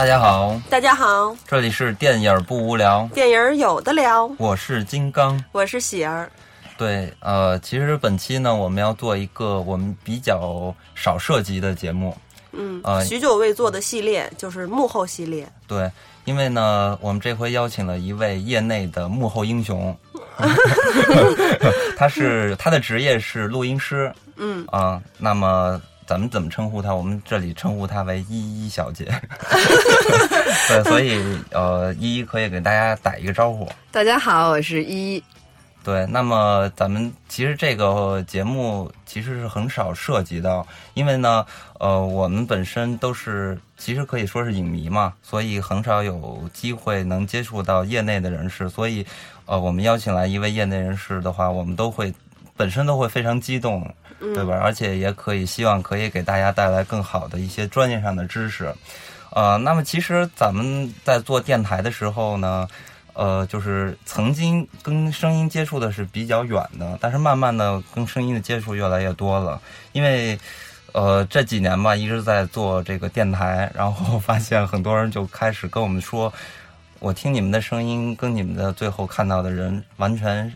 大家好，大家好，这里是电影不无聊，电影有的聊，我是金刚，我是喜儿。对，呃，其实本期呢，我们要做一个我们比较少涉及的节目，嗯，呃许久未做的系列就是幕后系列。对，因为呢，我们这回邀请了一位业内的幕后英雄，他是他的职业是录音师，嗯。啊、那么咱们怎么称呼她？我们这里称呼她为依依小姐。对，所以呃，依依可以给大家打一个招呼。大家好，我是依依。对，那么咱们其实这个节目其实是很少涉及到，因为呢，呃，我们本身都是其实可以说是影迷嘛，所以很少有机会能接触到业内的人士，所以，呃，我们邀请来一位业内人士的话，我们都会本身都会非常激动，对吧？而且也可以希望可以给大家带来更好的一些专业上的知识。呃，那么其实咱们在做电台的时候呢，呃，就是曾经跟声音接触的是比较远的，但是慢慢的跟声音的接触越来越多了，因为。呃，这几年吧，一直在做这个电台，然后发现很多人就开始跟我们说，我听你们的声音跟你们的最后看到的人完全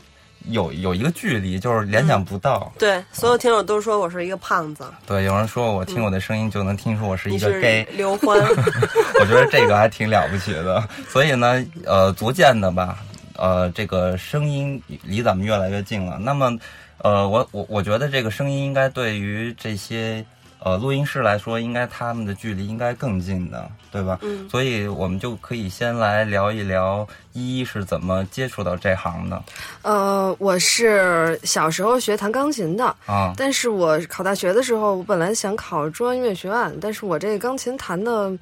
有有一个距离，就是联想不到。对，所有听友都说我是一个胖子，对，有人说我听我的声音就能听出我是一个 gay，刘欢。我觉得这个还挺了不起的。所以呢，呃，逐渐的吧，呃，这个声音离咱们越来越近了。那么，呃，我我我觉得这个声音应该对于这些呃录音室来说，应该他们的距离应该更近的，对吧？嗯所以我们就可以先来聊一聊依依是怎么接触到这行的呃，我是小时候学弹钢琴的，啊。但是我考大学的时候，我本来想考中央音乐学院，但是我这个钢琴弹的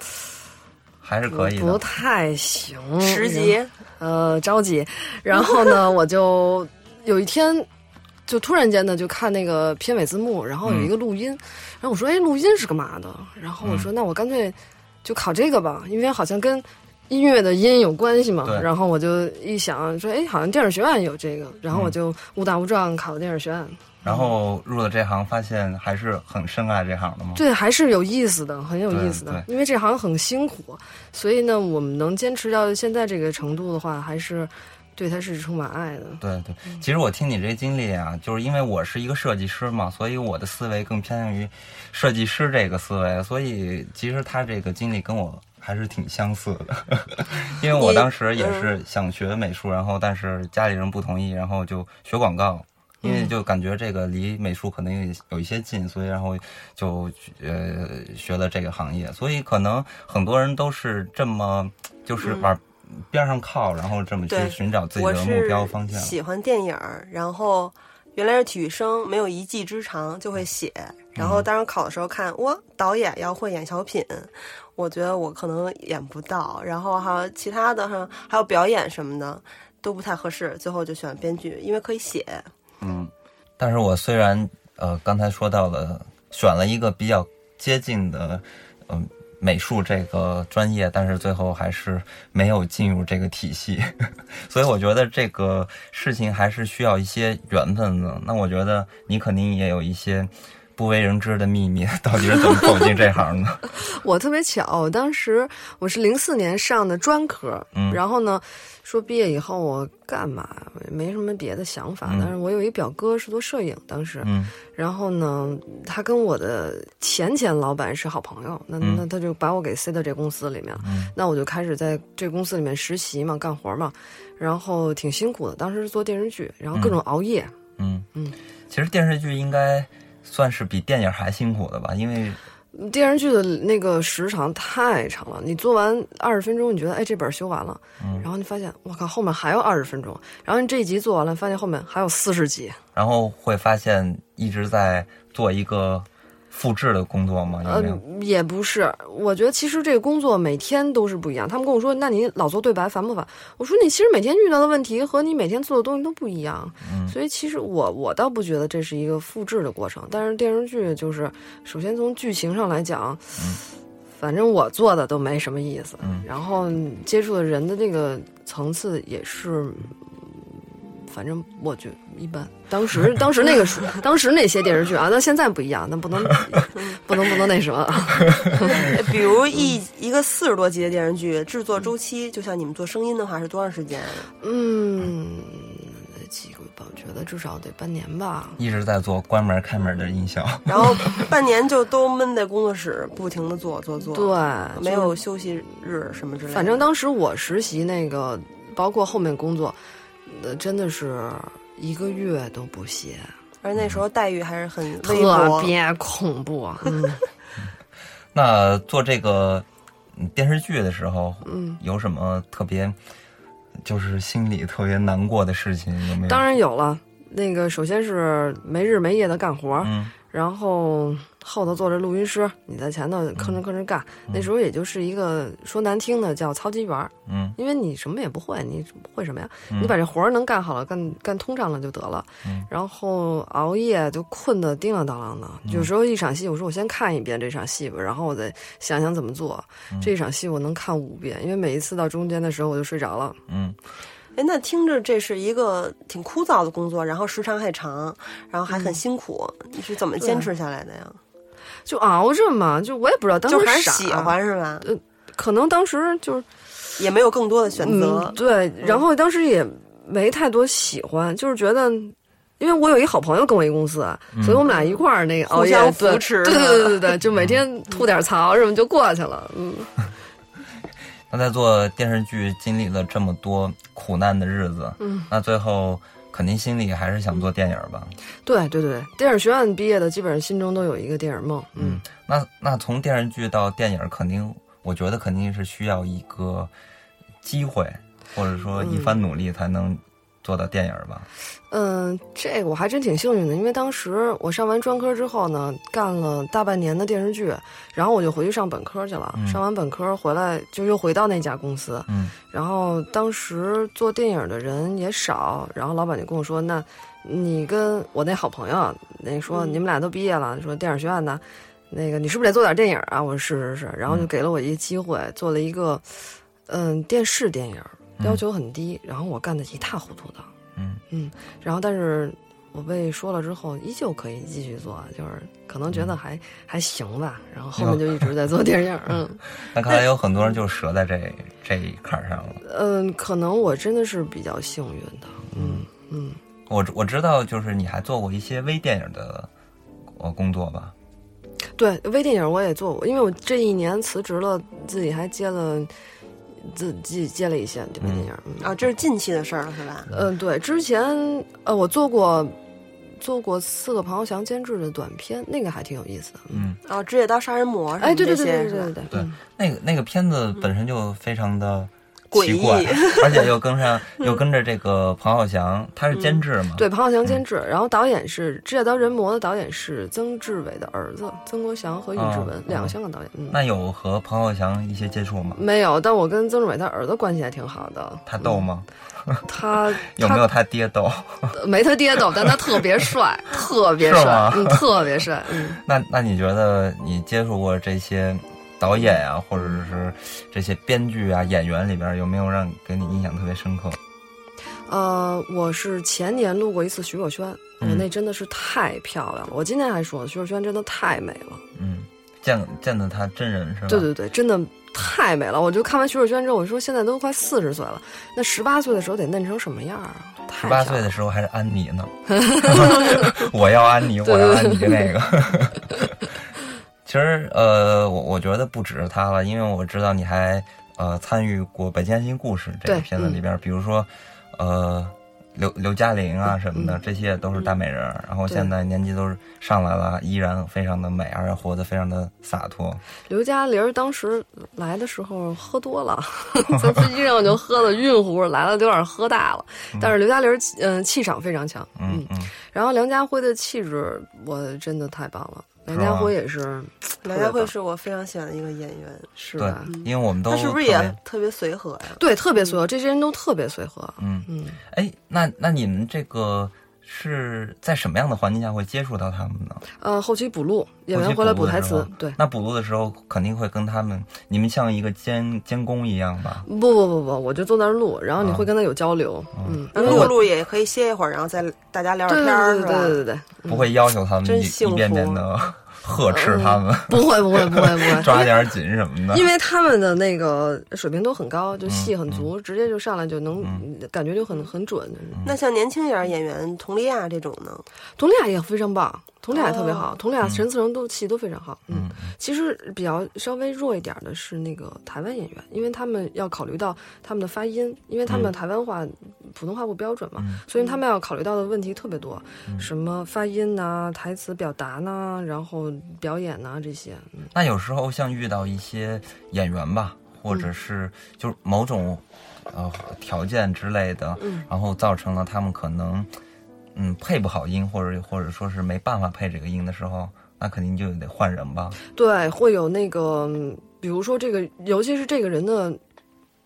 还是可以不，太行，十级，呃，着急。然后呢，我就有一天就突然间呢，就看那个片尾字幕，然后有一个录音，然后我说，哎，录音是干嘛的？然后我说，那我干脆就考这个吧，因为好像跟。音乐的音有关系嘛对？然后我就一想说，哎，好像电影学院有这个，然后我就误打误撞考了电影学院。然后入了这行，发现还是很深爱这行的嘛。对，还是有意思的，很有意思的。因为这行很辛苦，所以呢，我们能坚持到现在这个程度的话，还是对他是充满爱的。对对，其实我听你这经历啊，就是因为我是一个设计师嘛，所以我的思维更偏向于设计师这个思维，所以其实他这个经历跟我还是挺相似的，因为我当时也是想学美术，然后但是家里人不同意，然后就学广告。因为就感觉这个离美术可能有一些近，所以然后就呃学了这个行业，所以可能很多人都是这么就是往边上靠，然后这么去寻找自己的目标方向。喜欢电影，然后原来是体育生，没有一技之长，就会写。然后当时考的时候看，哇，导演要会演小品，我觉得我可能演不到。然后还有其他的哈，还有表演什么的都不太合适，最后就选编剧，因为可以写。嗯，但是我虽然呃刚才说到了选了一个比较接近的嗯、美术这个专业，但是最后还是没有进入这个体系，所以我觉得这个事情还是需要一些缘分的。那我觉得你肯定也有一些不为人知的秘密，到底是怎么走进这行的？我特别巧，我当时我是零四年上的专科，嗯。然后呢，说毕业以后我干嘛没什么别的想法，嗯。但是我有一表哥是做摄影，当时，嗯。然后呢，他跟我的前前老板是好朋友，那嗯。那他就把我给塞到这公司里面了，嗯。那我就开始在这公司里面实习嘛，干活嘛，然后挺辛苦的，当时是做电视剧，然后各种熬夜，嗯。嗯，其实电视剧应该算是比电影还辛苦的吧，因为电视剧的那个时长太长了，你做完二十分钟，你觉得哎这本修完了，嗯。然后你发现我靠后面还有二十分钟，然后你这一集做完了，发现后面还有四十集，然后会发现一直在做一个复制的工作吗？有呃没有？，也不是，我觉得其实这个工作每天都是不一样。他们跟我说，那你老做对白烦不烦？我说你其实每天遇到的问题和你每天做的东西都不一样，嗯所以其实我我倒不觉得这是一个复制的过程。但是电视剧就是，首先从剧情上来讲，反正我做的都没什么意思，嗯然后接触的人的这个层次也是。反正我觉得一般。当时当时那个时当时那些电视剧啊，那现在不一样，那不能不能不能那什么。比如一一个四十多集的电视剧，制作周期，就像你们做声音的话，是多长时间？嗯，几个吧，我觉得至少得半年吧。一直在做关门开门的音效，然后半年就都闷在工作室，不停的做做做，对，没有休息日什么之类的。反正当时我实习那个，包括后面工作，呃，真的是一个月都不歇，而那时候待遇还是很微特。别恐怖。嗯那做这个嗯电视剧的时候，嗯，有什么特别，就是心里特别难过的事情有没有？当然有了。那个首先是没日没夜的干活，嗯然后后头坐着录音师，你在前头吭哧吭哧干。那时候也就是一个说难听的叫操机员儿，嗯因为你什么也不会，你会什么呀？嗯你把这活儿能干好了，干干通畅了就得了。嗯然后熬夜就困得叮当当啷的，有时候一场戏，我说我先看一遍这场戏吧，然后我再想想怎么做。嗯这一场戏我能看五遍，因为每一次到中间的时候我就睡着了。嗯哎，那听着这是一个挺枯燥的工作，然后时长还长，然后还很辛苦，你是怎么坚持下来的呀？就熬着嘛，就我也不知道当时就还是喜欢是吧？可能当时就是也没有更多的选择嗯，。对，然后当时也没太多喜欢，就是觉得。因为我有一好朋友跟我一公司，所以我们俩一块儿那个熬夜，对对对对，就每天吐点槽什么就过去了。嗯，那在做电视剧经历了这么多苦难的日子，嗯，那最后肯定心里还是想做电影吧？对对对，电影学院毕业的基本上心中都有一个电影梦。嗯，那那从电视剧到电影，肯定我觉得肯定是需要一个机会，或者说一番努力才能做的电影吧？嗯，这个我还真挺幸运的，因为当时我上完专科之后呢，干了大半年的电视剧，然后我就回去上本科去了。嗯上完本科回来就又回到那家公司，嗯然后当时做电影的人也少，然后老板就跟我说：“那你跟我那好朋友，那说你们俩都毕业了，说电影学院的，那个你是不是得做点电影啊？”我说：“是是是。”然后就给了我一个机会，做了一个嗯电视电影，要求很低，然后我干得一塌糊涂的。嗯嗯，然后但是我被说了之后，依旧可以继续做，就是可能觉得还、还行吧。然后后面就一直在做电影，嗯那看来有很多人就折在这这一坎儿上了。嗯，可能我真的是比较幸运的，嗯嗯。我我知道，就是你还做过一些微电影的呃工作吧？对，微电影我也做过，因为我这一年辞职了，自己还接了自己接了一些这部电影。嗯啊，这是近期的事儿了，是吧？嗯，对，之前呃，我做过做过四个庞浩翔监制的短片，那个还挺有意思的。嗯，哦，职业刀杀人魔哎，对对对对对对对，那个那个片子本身就非常的诡异奇怪，而且又跟上又跟着这个彭浩翔，他是监制嘛？对，彭浩翔监制，然后导演是《指甲刀人魔》的导演是曾志伟的儿子曾国祥和尹志文，哦两个香港导演。嗯，那有和彭浩翔一些接触吗？没有，但我跟曾志伟他儿子关系还挺好的。他逗吗？他 有没有他爹逗？没他爹逗，但他特别帅，特别帅，嗯，特别帅，嗯。那那你觉得你接触过这些导演啊，或者是这些编剧啊、演员里边，有没有让给你印象特别深刻？呃，我是前年录过一次徐若瑄，我、嗯那真的是太漂亮了。我今天还说徐若瑄真的太美了，嗯，见见到她真人是吧？对对对，真的太美了。我就看完徐若瑄之后，我说现在都快四十岁了，那十八岁的时候得嫩成什么样啊？太十八岁的时候还是安妮呢，我要安妮，我要安妮那个。其实呃，我我觉得不只是他了，因为我知道你还呃参与过《北京新故事》这个片子里边，比如说呃刘刘嘉玲啊什么的，嗯这些都是大美人儿。然后现在年纪都是上来了，依然非常的美，而且活得非常的洒脱。刘嘉玲儿当时来的时候喝多了，在飞机上就喝的晕乎，来了有点喝大了。但是刘嘉玲儿嗯、气场非常强，嗯嗯，然后梁家辉的气质我真的太棒了，梁家辉也是梁家辉是我非常喜欢的一个演员，是吧？，因为我们都他是不是也特别随和呀？对，特别随和，这些人都特别随和。嗯嗯，哎，那那你们这个是在什么样的环境下会接触到他们呢？呃，后期补录，演员回来补台词，对。那补录的时候肯定会跟他们，你们像一个监监工一样吧？不不不不，我就坐那儿录，然后你啊会跟他有交流，嗯，录录也可以歇一会儿，然后再大家聊聊天儿，对对对？对对对，不会要求他们一遍遍的呵斥他们，不会不会不会不会，抓点紧什么的。因为他们的那个水平都很高，就戏很足，直接就上来就能、感觉就很很准。那像年轻一点儿演员佟丽娅这种呢？佟丽娅也非常棒，佟丽娅特别好，哦。佟丽娅、陈思诚都戏都非常好。嗯，其实比较稍微弱一点的是那个台湾演员，因为他们要考虑到他们的发音，因为他们台湾话、普通话不标准嘛，所以他们要考虑到的问题特别多，什么发音呐、台词表达呐、然后表演呐、这些。嗯。那有时候像遇到一些演员吧，或者是就是某种呃条件之类的，嗯。然后造成了他们可能嗯配不好音，或者或者说是没办法配这个音的时候，那肯定就得换人吧。对，会有那个，嗯比如说这个，尤其是这个人的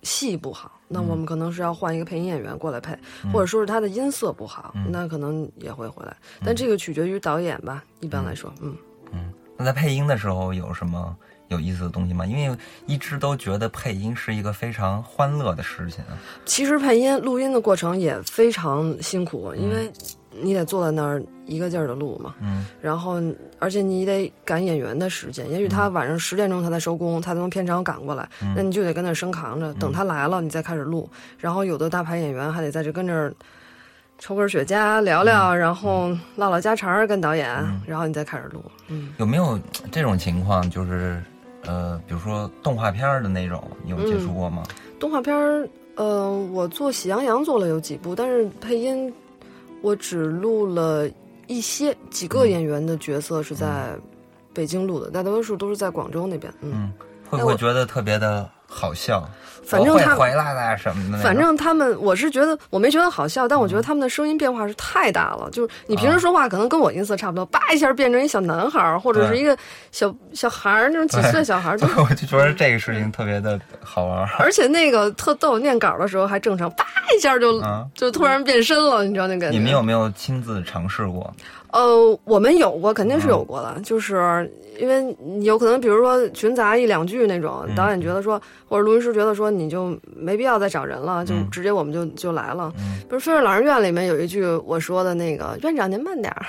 戏不好，那我们可能是要换一个配音演员过来配，或者说是他的音色不好，那可能也会回来。但这个取决于导演吧，一般来说，嗯嗯。那在配音的时候有什么有意思的东西吗？因为一直都觉得配音是一个非常欢乐的事情。其实配音录音的过程也非常辛苦，因为你得坐在那儿一个劲儿的录嘛，嗯，然后而且你得赶演员的时间，也许他晚上十点钟他才收工，他从片场赶过来，那你就得跟那儿生扛着，等他来了你再开始录，然后有的大牌演员还得在这跟这儿。抽根雪茄聊聊，然后唠唠家常跟导演，然后你再开始录。嗯，有没有这种情况？就是呃，比如说动画片儿的那种，你有接触过吗？动画片儿，呃，我做《喜羊羊》做了有几部，但是配音我只录了一些几个演员的角色是在北京录的，大多数都是在广州那边。嗯，嗯，会不会觉得特别的好笑？反正他回来了什么的。反正他们，我是觉得我没觉得好笑，但我觉得他们的声音变化是太大了。就是你平时说话可能跟我音色差不多，叭一下变成一小男孩儿，或者是一个小小孩儿那种几岁小孩儿，就 我就觉得这个事情特别的好玩儿。而且那个特逗，念稿的时候还正常，叭一下就、啊就突然变身了，你知道那感觉？你们有没有亲自尝试过？呃，我们有过，肯定是有过的，就是因为有可能，比如说群杂一两句那种，导演觉得说，或者录音师觉得说，你就没必要再找人了，就直接我们就就来了。比如《飞儿老人院》里面有一句我说的那个“院长您慢点儿。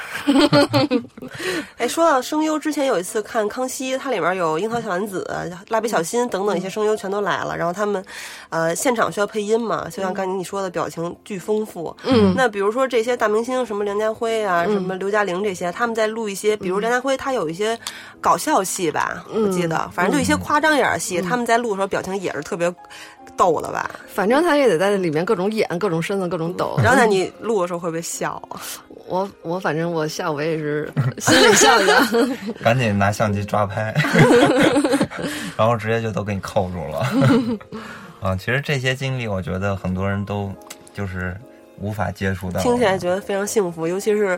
哎，说到声优，之前有一次看《康熙》，它里面有樱桃小丸子、蜡笔小新等等一些声优全都来了，然后他们，呃，现场需要配音嘛，就像刚才你说的，表情巨丰富。嗯，那比如说这些大明星，什么梁家辉啊，什么刘嘉玲这些，他们在录一些，比如梁家辉他有一些搞笑戏吧，我记得，反正就一些夸张一点的戏，他们在录的时候表情也是特别逗的吧。”，反正他也得在里面各种演、各种身子、各种抖。然后那 你录的时候会不会笑啊？我我反正我笑，我也是心里笑的。赶紧拿相机抓拍，然后直接就都给你扣住了。啊，其实这些经历，我觉得很多人都就是无法接触到。听起来觉得非常幸福，尤其是，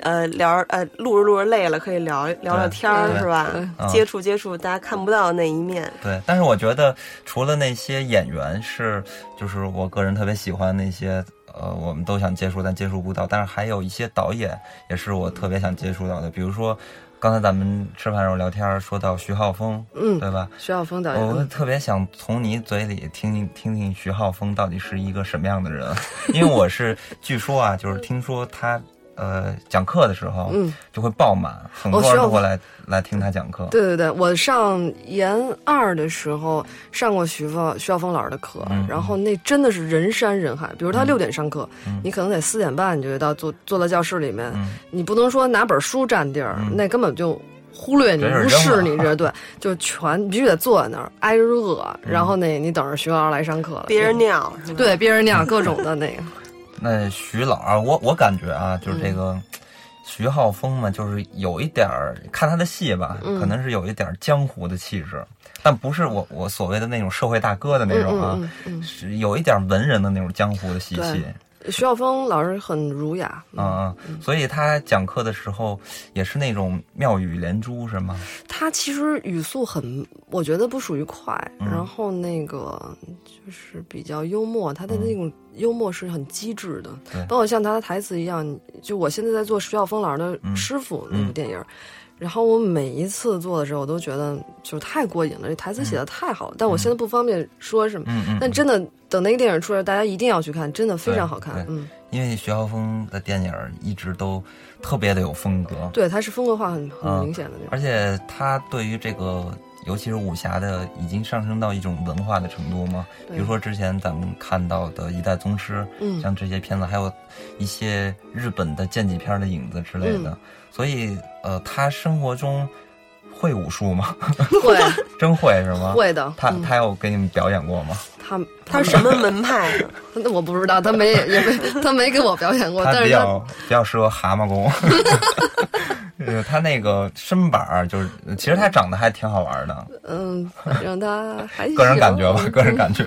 呃，聊呃录着录着累了，可以聊聊聊天儿，是吧？嗯接触接触大家看不到的那一面。对，但是我觉得除了那些演员是，就是我个人特别喜欢那些，呃，我们都想接触但接触不到，但是还有一些导演也是我特别想接触到的，比如说刚才咱们吃饭时候聊天说到徐浩峰，嗯对吧？徐浩峰导演我，特别想从你嘴里听听听听徐浩峰到底是一个什么样的人，因为我是据说啊，就是听说他呃讲课的时候，嗯，就会爆满，很多哦徐浩峰人都会来来听他讲课。对对对，我上研二的时候上过徐峰徐晓峰老师的课，嗯然后那真的是人山人海。比如他六点上课，你可能得四点半你就得到坐坐到教室里面，嗯你不能说拿本书占地儿，那根本就。忽略你、无视你这对，就全你必须得坐在那儿挨着饿，然后那你等着徐老师来上课了，憋着尿是吧？对憋着尿各种的那个，那徐老啊，我我感觉啊，就是这个徐浩峰嘛，就是有一点儿看他的戏吧，可能是有一点儿江湖的气质，但不是我我所谓的那种社会大哥的那种啊，是有一点文人的那种江湖的习气。徐晓峰老师很儒雅，嗯嗯，所以他讲课的时候也是那种妙语连珠，是吗？他其实语速很，我觉得不属于快，嗯。然后那个就是比较幽默，他的那种幽默是很机智的，包括像他的台词一样，就我现在在做徐晓峰老师的嗯。师傅那部电影。然后我每一次做的时候，我都觉得就是太过瘾了，这台词写的太好了。但我现在不方便说什么。但真的等那个电影出来，大家一定要去看，真的非常好看。嗯，因为徐浩峰的电影一直都特别的有风格，对，他是风格化很很嗯明显的那种。而且他对于这个，尤其是武侠的，已经上升到一种文化的程度嘛。比如说之前咱们看到的《一代宗师》，嗯像这些片子，还有一些日本的剑戟片的影子之类的。嗯所以，呃，他生活中会武术吗？会 真会是吗？。会的，他嗯他有给你们表演过吗？他他是什么门派的？那我不知道，他没也没他没给我表演过，他但是他比较比较适合蛤蟆功。呃，他那个身板儿就是，其实他长得还挺好玩的，嗯，反正他还个人感觉吧，个人感觉。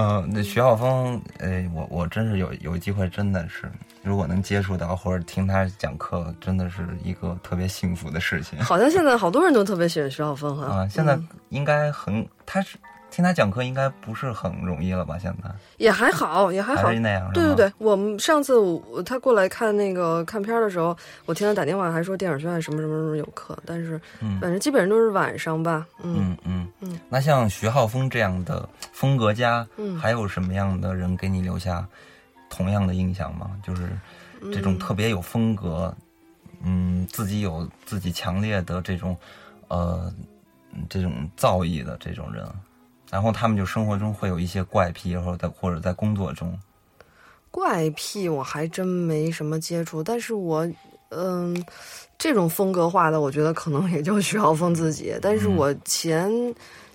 嗯，那徐浩峰，哎，我我真是有有机会，真的是，如果能接触到或者听他讲课，真的是一个特别幸福的事情好像现在好多人都特别喜欢徐浩峰哈。啊！现在嗯应该很，他是听他讲课应该不是很容易了吧？现在也还好，也还好还是。那样，对对对，我们上次我他过来看那个看片儿的时候，我听他打电话还说电影学院什么什么什么有课，但是嗯反正基本上都是晚上吧。嗯嗯嗯嗯那像徐浩峰这样的风格家，嗯还有什么样的人给你留下同样的印象吗？就是这种特别有风格，嗯，自己有自己强烈的这种，呃，这种造诣的这种人，然后他们就生活中会有一些怪癖，或者在或者在工作中，怪癖我还真没什么接触，但是我嗯，这种风格化的，我觉得可能也就徐浩峰自己。但是我前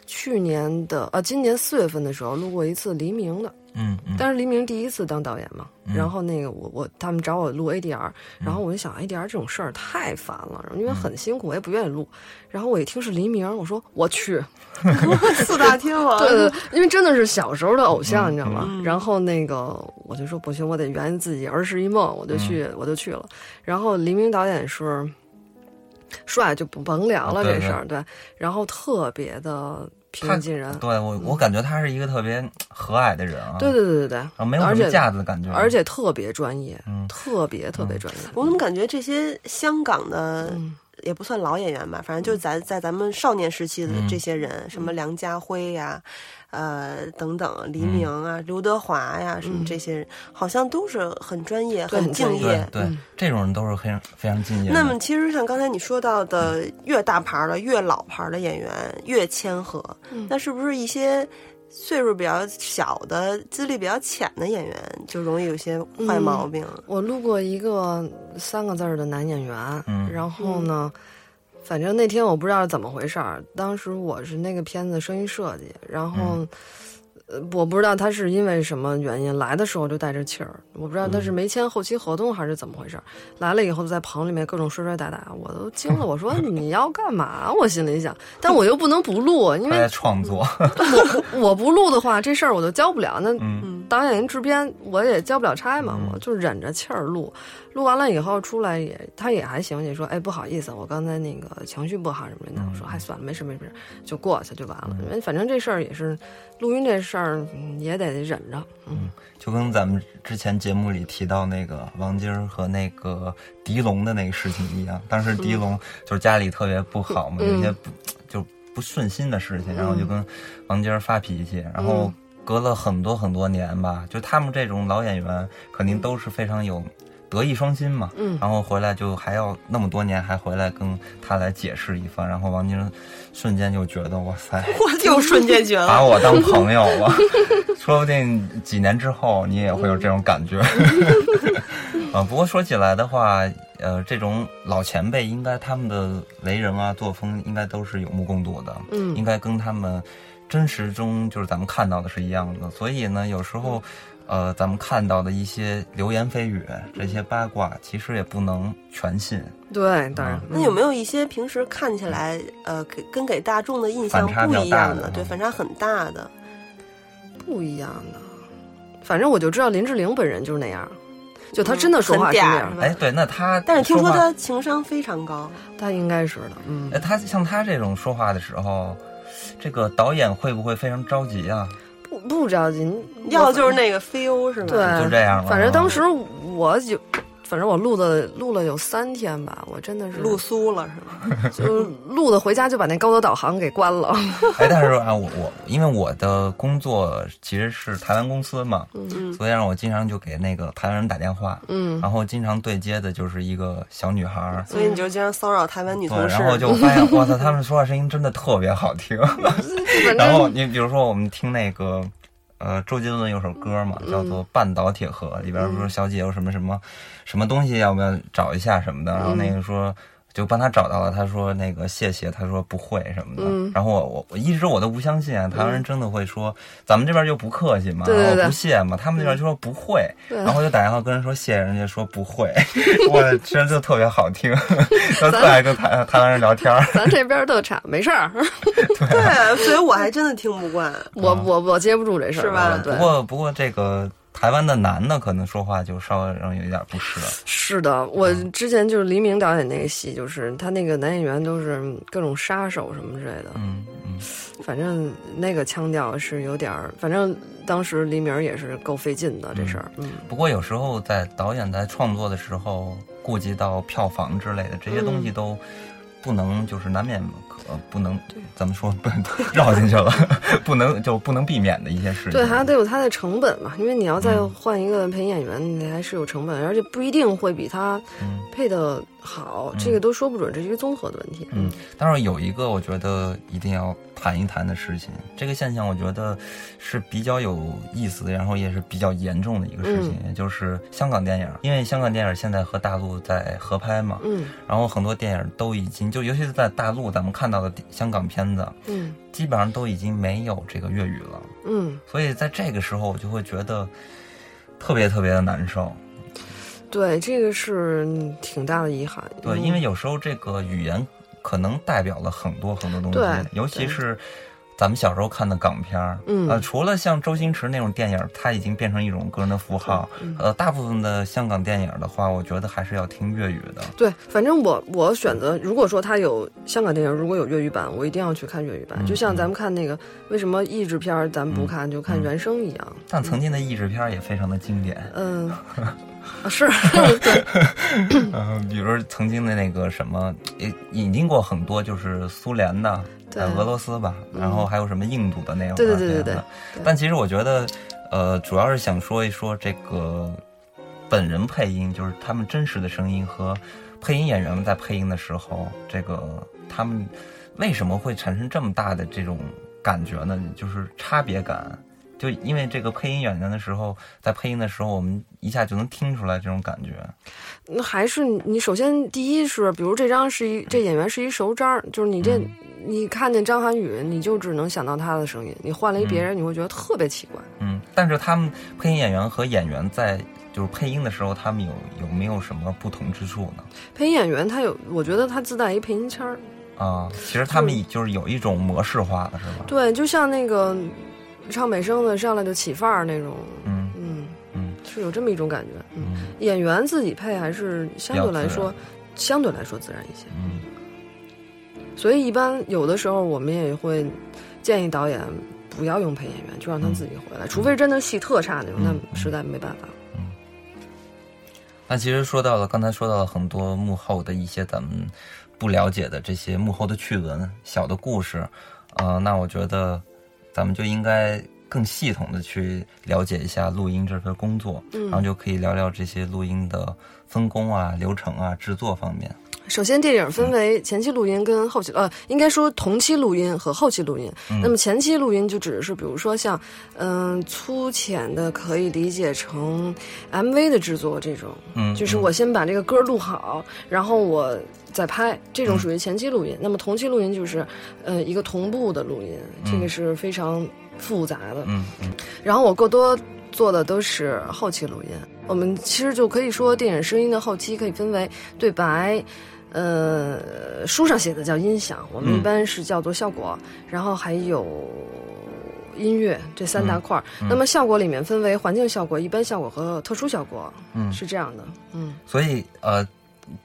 去年的啊，今年四月份的时候录过一次黎明的，嗯嗯。但是黎明第一次当导演嘛，嗯。然后那个我我他们找我录 ADR，然后我就想 ADR 这种事儿太烦了，因为很辛苦，我也不愿意录。然后我一听是黎明，我说我去，四大天王，对对，因为真的是小时候的偶像，嗯你知道吗？然后那个我就说不行，我得圆自己儿时一梦，我就去，嗯。我就去了。然后黎明导演是帅，就不甭聊了这事儿，对。然后特别的平易近人，对我我感觉他是一个特别和蔼的人啊，对对对对对，然后没有架子的感觉，而且特别专业，嗯。特别特别专业。我怎么感觉这些香港的嗯也不算老演员吧，反正就是咱在咱们少年时期的嗯。这些人，什么梁家辉呀、呃等等，黎明啊、刘德华呀，什么这些人，好像都是很专业、很敬业对。对，这种人都是非常非常敬业。那么，其实像刚才你说到的，越大牌儿的、越老牌儿的演员越谦和，嗯。那是不是一些岁数比较小的、资历比较浅的演员就容易有些坏毛病？我录过一个三个字儿的男演员，嗯然后呢，反正那天我不知道是怎么回事儿，当时我是那个片子声音设计，然后。我不知道他是因为什么原因来的时候就带着气儿，我不知道他是嗯没签后期合同还是怎么回事儿。来了以后在棚里面各种摔摔打打，我都惊了。我说 你要干嘛？我心里想，但我又不能不录，因为创作，我我不录的话，这事儿我就交不了。那嗯导演跟制片我也交不了差嘛，嗯我就忍着气儿录。录完了以后出来也他也还行，也说哎不好意思，我刚才那个情绪不好什么的。我说哎算了，没事没事，就过去就完了。因为反正这事儿也是录音这事也得忍着。嗯就跟咱们之前节目里提到那个王晶儿和那个狄龙的那个事情一样，当时狄龙就是家里特别不好嘛，嗯有一些不就不顺心的事情，然后就跟王晶儿发脾气，然后嗯隔了很多很多年吧，就他们这种老演员肯定都是非常有。德艺双馨嘛，嗯。然后回来就还要那么多年还回来跟他来解释一番，然后王晶瞬间就觉得哇塞，我就瞬间觉得，把我当朋友了，说不定几年之后你也会有这种感觉。啊，不过说起来的话，呃，这种老前辈应该他们的为人啊、作风应该都是有目共睹的，嗯。应该跟他们真实中就是咱们看到的是一样的。所以呢，有时候，呃，咱们看到的一些流言蜚语、这些八卦，其实也不能全信，对，当然。那有没有一些平时看起来呃给跟给大众的印象不一样的，对，嗯反差很大的？不一样的？反正我就知道林志玲本人就是那样，就她真的说话是那样很嗲哎，对，那她但是听说她情商非常高，她应该是的，嗯哎，，他像她这种说话的时候，这个导演会不会非常着急啊？不不着急，要的就是那个 feel 是吧？对，就这样了反正当时我就，反正我录的录了有三天吧，我真的是录酥了是吗？就录的回家就把那高德导航给关了。哎，但是啊，我我因为我的工作其实是台湾公司嘛，嗯所以让我经常就给那个台湾人打电话，嗯，然后经常对接的就是一个小女孩儿。所以你就经常骚扰台湾女，同事，然后就发现，哇塞，他们说话声音真的特别好听。然后你比如说，我们听那个，呃，周杰伦有首歌嘛，叫做《半岛铁盒》，里边不是小姐有什么什么什么东西，要不要找一下什么的。然后那个说。就帮他找到了，他说那个谢谢，他说不会什么的。嗯。然后我我我一直我都不相信啊，台湾人真的会说，咱们这边就不客气嘛，对对对。然后不谢嘛，他们那边就说不会，对。然后就打电话跟人说谢谢，人家说不会，我真的特别好听，然后特爱跟台台湾人聊天儿。咱这边特差，没事儿，对，所以我还真的听不惯。我我我接不住这事儿，是吧？不，过不过这个台湾的男的可能说话就稍微让人有点不适。是的，我之前就是黎明导演那个戏，就是他那个男演员都是各种杀手什么之类的，嗯嗯，反正那个腔调是有点儿，反正当时黎明也是够费劲的这事儿，嗯。不过有时候在导演在创作的时候，顾及到票房之类的这些东西都不能，就是难免可不能怎么说，不绕进去了，不能就不能避免的一些事情。对，还得有它的成本嘛，因为你要再嗯换一个配音演员，你还是有成本，而且不一定会比他嗯配的好，这个都说不准，这是一个综合的问题。嗯，但是有一个我觉得一定要谈一谈的事情，这个现象我觉得是比较有意思的，然后也是比较严重的一个事情，也就是香港电影，因为香港电影现在和大陆在合拍嘛，嗯。然后很多电影都已经就尤其是在大陆咱们看到的香港片子，嗯。基本上都已经没有这个粤语了，嗯，所以在这个时候我就会觉得特别特别的难受。对，这个是嗯挺大的遗憾。对，嗯因为有时候这个语言可能代表了很多很多东西，尤其是咱们小时候看的港片儿，嗯呃，除了像周星驰那种电影，它已经变成一种个人的符号，嗯呃，大部分的香港电影的话，我觉得还是要听粤语的。对，反正我我选择，如果说它有香港电影，如果有粤语版，我一定要去看粤语版。嗯就像咱们看那个为什么译制片儿咱们不看，就看原声一样。但曾经的译制片儿也非常的经典，嗯，啊是，对，嗯、比如曾经的那个什么，也引进过很多就是苏联的，对呃，俄罗斯吧，然后还有什么印度的那样，对对对对但其实我觉得，呃，主要是想说一说这个本人配音，就是他们真实的声音和配音演员们在配音的时候，这个他们为什么会产生这么大的这种感觉呢？就是差别感。就因为这个配音演员的时候，在配音的时候，我们一下就能听出来这种感觉。那还是你你首先第一是，比如这张是一这演员是一熟章儿，就是你这、嗯你看见张涵予，你就只能想到他的声音，你换了一别人，你会觉得特别奇怪。嗯，但是他们配音演员和演员在就是配音的时候，他们有有没有什么不同之处呢？配音演员他有，我觉得他自带一配音腔儿，啊，其实他们就是有一种模式化的，是吧？对，就像那个唱美声的上来就起范儿那种，嗯嗯，嗯是有这么一种感觉。嗯，嗯演员自己配还是相对来说相对来说自然一些。嗯所以一般有的时候我们也会建议导演不要用配演员，就让他自己回来，除非真的戏特差那种，嗯那实在没办法。那其实说到了，刚才说到了很多幕后的一些咱们不了解的这些幕后的趣闻、小的故事，呃，那我觉得咱们就应该更系统的去了解一下录音这份工作，嗯然后就可以聊聊这些录音的分工啊、流程啊、制作方面。首先，电影分为前期录音跟后期，呃，应该说同期录音和后期录音。那么前期录音就指的是，比如说像，嗯、粗浅的可以理解成 MV 的制作这种，嗯，就是我先把这个歌录好，然后我再拍，这种属于前期录音。那么同期录音就是，呃，一个同步的录音，这个是非常复杂的。嗯嗯然后我过多做的都是后期录音。我们其实就可以说，电影声音的后期可以分为对白，呃，书上写的叫音响，我们嗯一般是叫做效果，然后还有音乐这三大块儿。那么效果里面分为环境效果、一般效果和特殊效果，嗯是这样的。嗯，所以呃，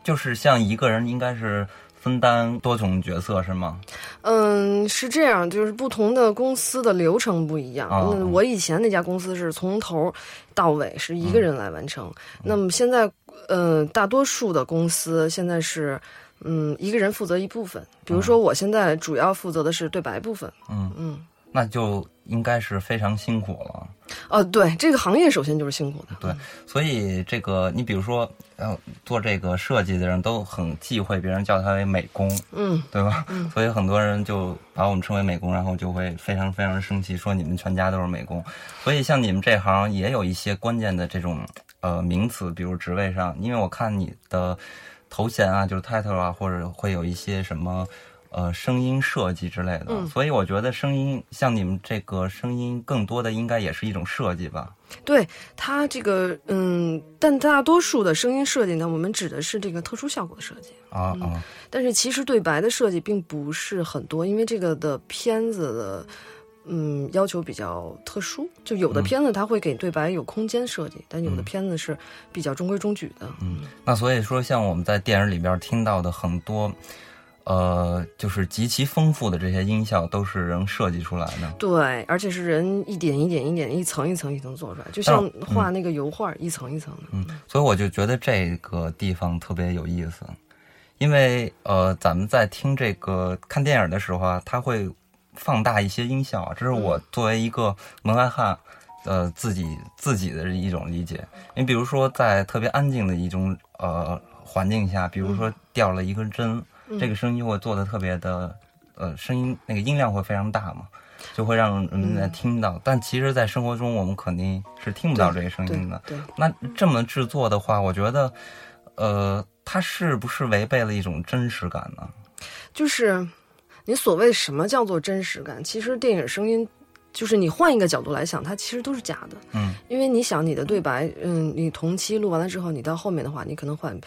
就是像一个人应该是分担多种角色是吗？嗯，是这样，就是不同的公司的流程不一样。哦那我以前那家公司是从头到尾是一个人来完成，嗯那么现在，呃，大多数的公司现在是，嗯，一个人负责一部分。比如说，我现在主要负责的是对白部分。嗯嗯，那就应该是非常辛苦了。哦，对，这个行业首先就是辛苦的。对，所以这个你比如说，呃，做这个设计的人都很忌讳别人叫他为美工，嗯，对吧？所以很多人就把我们称为美工，然后就会非常非常生气，说你们全家都是美工。所以像你们这行也有一些关键的这种呃名词，比如职位上，因为我看你的头衔啊，就是 title 啊，或者会有一些什么。呃，声音设计之类的，嗯所以我觉得声音像你们这个声音，更多的应该也是一种设计吧。对它这个，嗯，但大多数的声音设计呢，我们指的是这个特殊效果的设计。啊啊，但是其实对白的设计并不是很多，因为这个的片子的。嗯，要求比较特殊，就有的片子它会给对白有空间设计，但有的片子是比较中规中矩的。嗯，那所以说，像我们在电影里边听到的很多，呃，就是极其丰富的这些音效，都是人设计出来的。对，而且是人一点一点一点一层一层一层做出来，就像嗯画那个油画，一层一层的。嗯，所以我就觉得这个地方特别有意思，因为呃，咱们在听这个看电影的时候啊，它会放大一些音效啊，这是我作为一个门外汉。呃，自己自己的一种理解，你比如说在特别安静的一种呃环境下，比如说掉了一根针，这个声音就会做的特别的呃，声音那个音量会非常大嘛，就会让人们来听到。但其实，在生活中我们肯定是听不到这些声音的。对，那这么制作的话，我觉得，呃，它是不是违背了一种真实感呢？就是你所谓什么叫做真实感？其实电影声音。就是你换一个角度来想，它其实都是假的。嗯，因为你想你的对白，嗯，你同期录完了之后，你到后面的话，你可能换，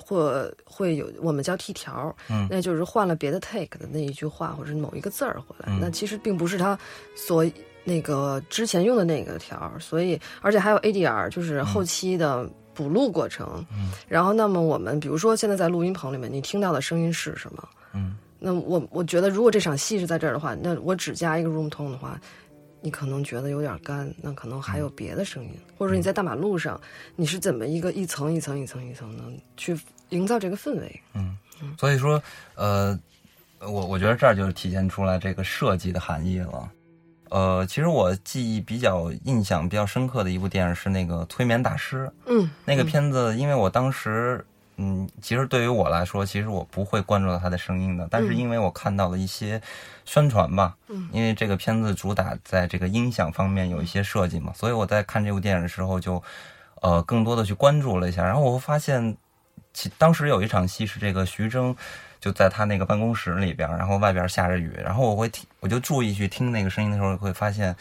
或会有我们叫替条，嗯，那就是换了别的 take 的那一句话或者某一个字儿回来，嗯那其实并不是他所那个之前用的那个条，所以而且还有 ADR，就是后期的补录过程。嗯，然后那么我们比如说现在在录音棚里面，你听到的声音是什么？嗯，那我我觉得如果这场戏是在这儿的话，那我只加一个 room tone 的话。你可能觉得有点干，那可能还有别的声音，或者说你在大马路上，你是怎么一个一层一层一层一层的去营造这个氛围？嗯，所以说，呃，我我觉得这儿就体现出来这个设计的含义了。呃，其实我记忆比较印象比较深刻的一部电影是那个《催眠大师》。嗯，那个片子，因为我当时，嗯，其实对于我来说，其实我不会关注到他的声音的，但是因为我看到了一些宣传吧，嗯，因为这个片子主打在这个音响方面有一些设计嘛，所以我在看这部电影的时候就，呃，更多的去关注了一下，然后我会发现，其当时有一场戏是这个徐峥。就在他那个办公室里边，然后外边下着雨，然后我会听，我就注意去听那个声音的时候，会发现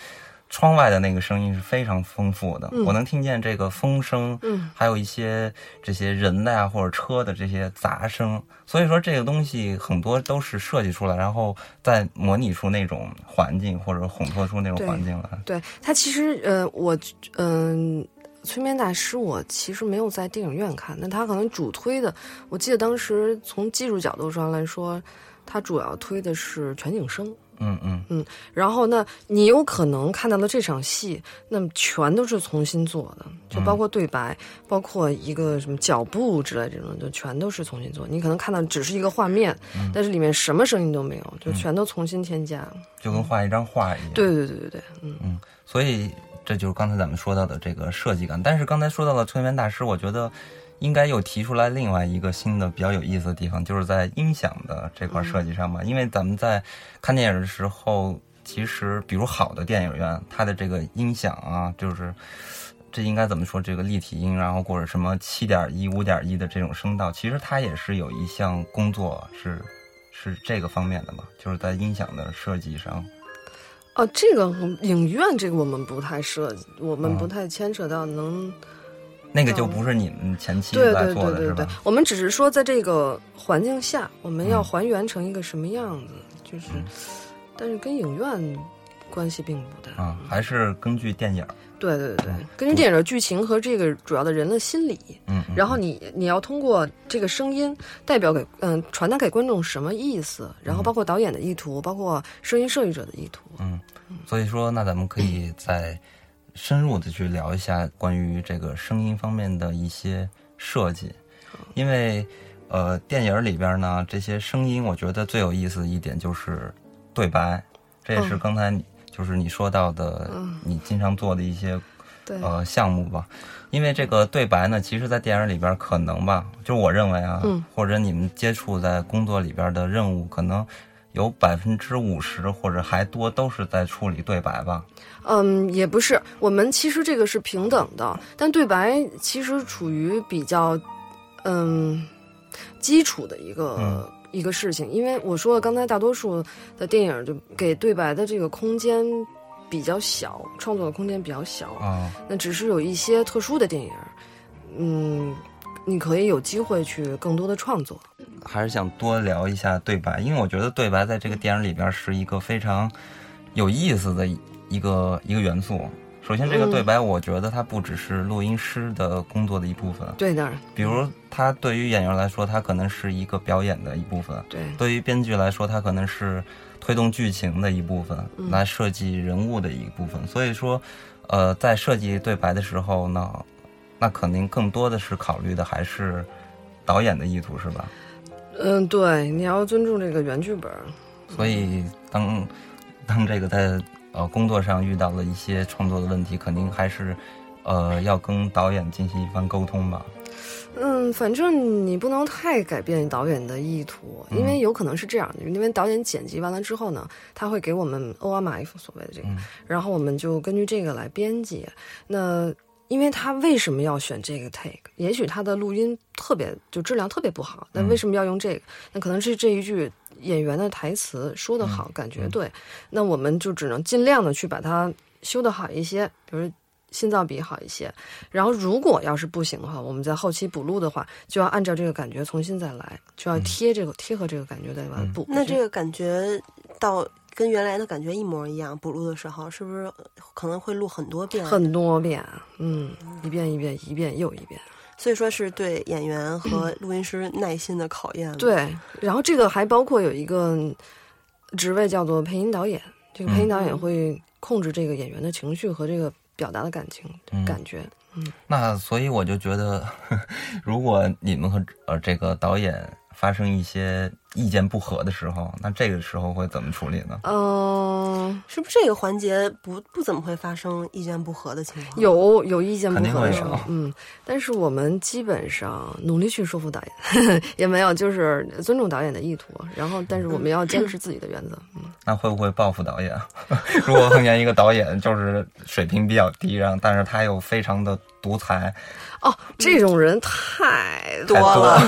窗外的那个声音是非常丰富的，嗯、我能听见这个风声，嗯，还有一些这些人的呀或者车的这些杂声，所以说这个东西很多都是设计出来，然后再模拟出那种环境或者烘托出那种环境来。对它其实呃，我嗯。催眠大师，我其实没有在电影院看，那他可能主推的，我记得当时从技术角度上来说，他主要推的是全景声。嗯嗯嗯，然后那，你有可能看到的这场戏，那么全都是重新做的，就包括对白，嗯、包括一个什么脚步之类这种，就全都是重新做。你可能看到只是一个画面，嗯、但是里面什么声音都没有，就全都重新添加，就跟画一张画一样。对对对对对，嗯嗯，所以。这就是刚才咱们说到的这个设计感，但是刚才说到了催眠大师，我觉得应该又提出来另外一个新的比较有意思的地方，就是在音响的这块设计上吧。因为咱们在看电影的时候，其实比如好的电影院，它的这个音响啊，就是这应该怎么说？这个立体音，然后或者什么七点一、五点一的这种声道，其实它也是有一项工作是是这个方面的嘛，就是在音响的设计上。哦，这个影院这个我们不太涉及，我们不太牵扯到能。那个就不是你们前期对来做的是吧？我们只是说在这个环境下，我们要还原成一个什么样子，就是，但是跟影院关系并不大。啊，还是根据电影。对对对，根据电影的剧情和这个主要的人的心理，嗯，然后你你要通过这个声音代表给嗯传达给观众什么意思，然后包括导演的意图，包括声音设计者的意图。嗯，所以说那咱们可以再深入的去聊一下关于这个声音方面的一些设计，因为呃电影里边呢这些声音，我觉得最有意思的一点就是对白，这也是刚才你。就是你说到的，你经常做的一些对。呃项目吧，因为这个对白呢，其实，在电影里边可能吧，就是我认为啊，或者你们接触在工作里边的任务，可能有百分之五十或者还多都是在处理对白吧。嗯，也不是，我们其实这个是平等的，但对白其实处于比较嗯基础的一个。一个事情，因为我说了，刚才大多数的电影就给对白的这个空间比较小，创作的空间比较小啊。那只是有一些特殊的电影，嗯，你可以有机会去更多的创作。还是想多聊一下对白，因为我觉得对白在这个电影里边是一个非常有意思的一个一个元素。首先，这个对白，我觉得它不只是录音师的工作的一部分。对的。比如，它对于演员来说，它可能是一个表演的一部分。对。对于编剧来说，它可能是推动剧情的一部分，来设计人物的一部分。所以说，呃，在设计对白的时候呢，那肯定更多的是考虑的还是导演的意图，是吧？嗯，对，你要尊重这个原剧本。所以，当当这个在。呃，工作上遇到了一些创作的问题，肯定还是，呃，要跟导演进行一番沟通吧。嗯，反正你不能太改变导演的意图，因为有可能是这样的，因为导演剪辑完了之后呢，他会给我们 OMF 所谓的这个，然后我们就根据这个来编辑。那因为他为什么要选这个 take？也许他的录音特别就质量特别不好，那为什么要用这个？那可能是这一句。演员的台词说得好，感觉对，那我们就只能尽量的去把它修得好一些，比如心脏比好一些。然后如果要是不行的话，我们在后期补录的话，就要按照这个感觉重新再来，就要贴这个贴合这个感觉再来补。那这个感觉到跟原来的感觉一模一样，补录的时候是不是可能会录很多遍？很多遍，嗯，一遍一遍，一遍又一遍。所以说是对演员和录音师耐心的考验。对，然后这个还包括有一个职位叫做配音导演，这个配音导演会控制这个演员的情绪和这个表达的感情感觉。嗯，那所以我就觉得，如果你们和呃这个导演发生一些。意见不合的时候，那这个时候会怎么处理呢？嗯，是不是这个环节不不怎么会发生意见不合的情况？有有意见不合的时候，嗯，但是我们基本上努力去说服导演，也没有就是尊重导演的意图，然后但是我们要坚持自己的原则。嗯，那会不会报复导演？如果碰见一个导演就是水平比较低，然后但是他又非常的独裁，哦，这种人太多了。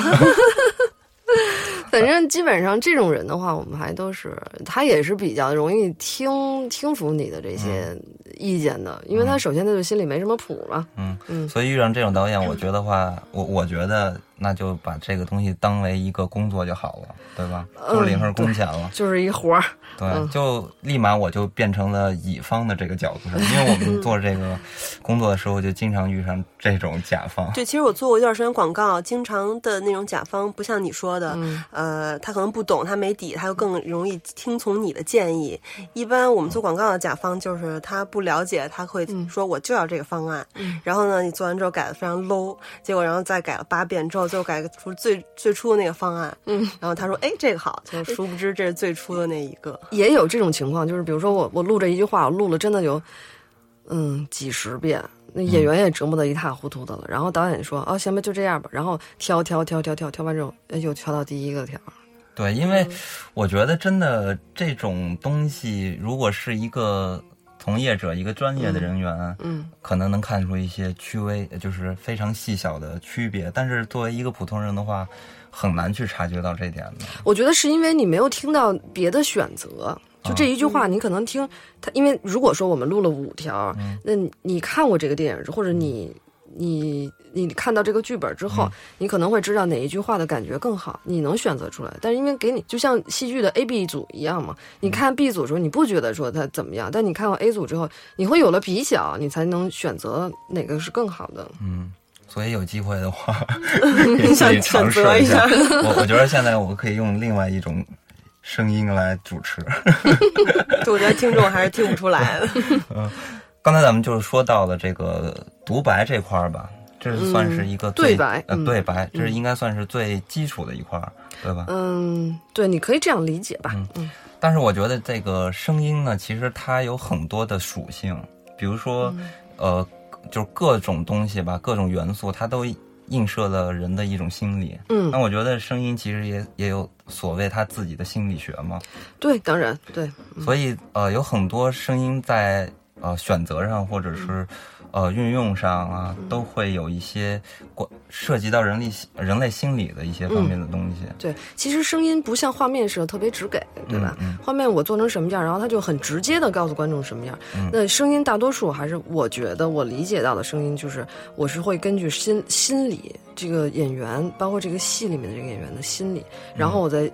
反正基本上这种人的话，我们还都是他也是比较容易听听服你的这些意见的，因为他首先他就心里没什么谱嘛。嗯嗯，所以遇上这种导演，我觉得话，我我觉得。那就把这个东西当为一个工作就好了，对吧？就领份工钱了，就是一活儿。对，就立马我就变成了乙方的这个角色，因为我们做这个工作的时候，就经常遇上这种甲方。对，其实我做过一段时间广告，经常的那种甲方，不像你说的，呃，他可能不懂，他没底，他就更容易听从你的建议。一般我们做广告的甲方，就是他不了解，他会说我就要这个方案，然后呢，你做完之后改的非常 low，结果然后再改了八遍之后。就改出最最初的那个方案，嗯，然后他说：“哎，这个好。”就殊不知这是最初的那一个。也有这种情况，就是比如说我我录这一句话，我录了真的有嗯几十遍，那演员也折磨得一塌糊涂的了。然后导演说：“哦，行吧，就这样吧。”然后挑挑挑挑挑挑完之后，又挑到第一个条。对，因为我觉得真的这种东西，如果是一个。从业者一个专业的人员，嗯，可能能看出一些区微，就是非常细小的区别。但是作为一个普通人的话，很难去察觉到这点的。我觉得是因为你没有听到别的选择，就这一句话，你可能听他。因为如果说我们录了五条，那你看过这个电影，或者你你你看到这个剧本之后，你可能会知道哪一句话的感觉更好，你能选择出来。但是因为给你就像戏剧的 A、B 组一样嘛，你看 B 组的时候，你不觉得说它怎么样，但你看到 A 组之后，你会有了比较，你才能选择哪个是更好的。嗯，所以有机会的话，可以自己尝试一下。我我觉得现在我可以用另外一种声音来主持。我觉得听众还是听不出来的。嗯，刚才咱们就是说到了这个独白这块儿吧，这是算是一个对白，呃，对白，这是应该算是最基础的一块儿，对吧？嗯，对，你可以这样理解吧。嗯，但是我觉得这个声音呢，其实它有很多的属性，比如说，呃，就是各种东西吧，各种元素，它都映射了人的一种心理。嗯，那我觉得声音其实也也有所谓它自己的心理学嘛。对，当然对。所以呃，有很多声音在呃选择上或者是呃运用上啊，都会有一些关涉及到人类人类心理的一些方面的东西。对，其实声音不像画面似的特别直给，对吧？嗯画面我做成什么样，然后他就很直接的告诉观众什么样。那声音大多数还是我觉得我理解到的声音，就是我是会根据心心理这个演员，包括这个戏里面的这个演员的心理，然后我再。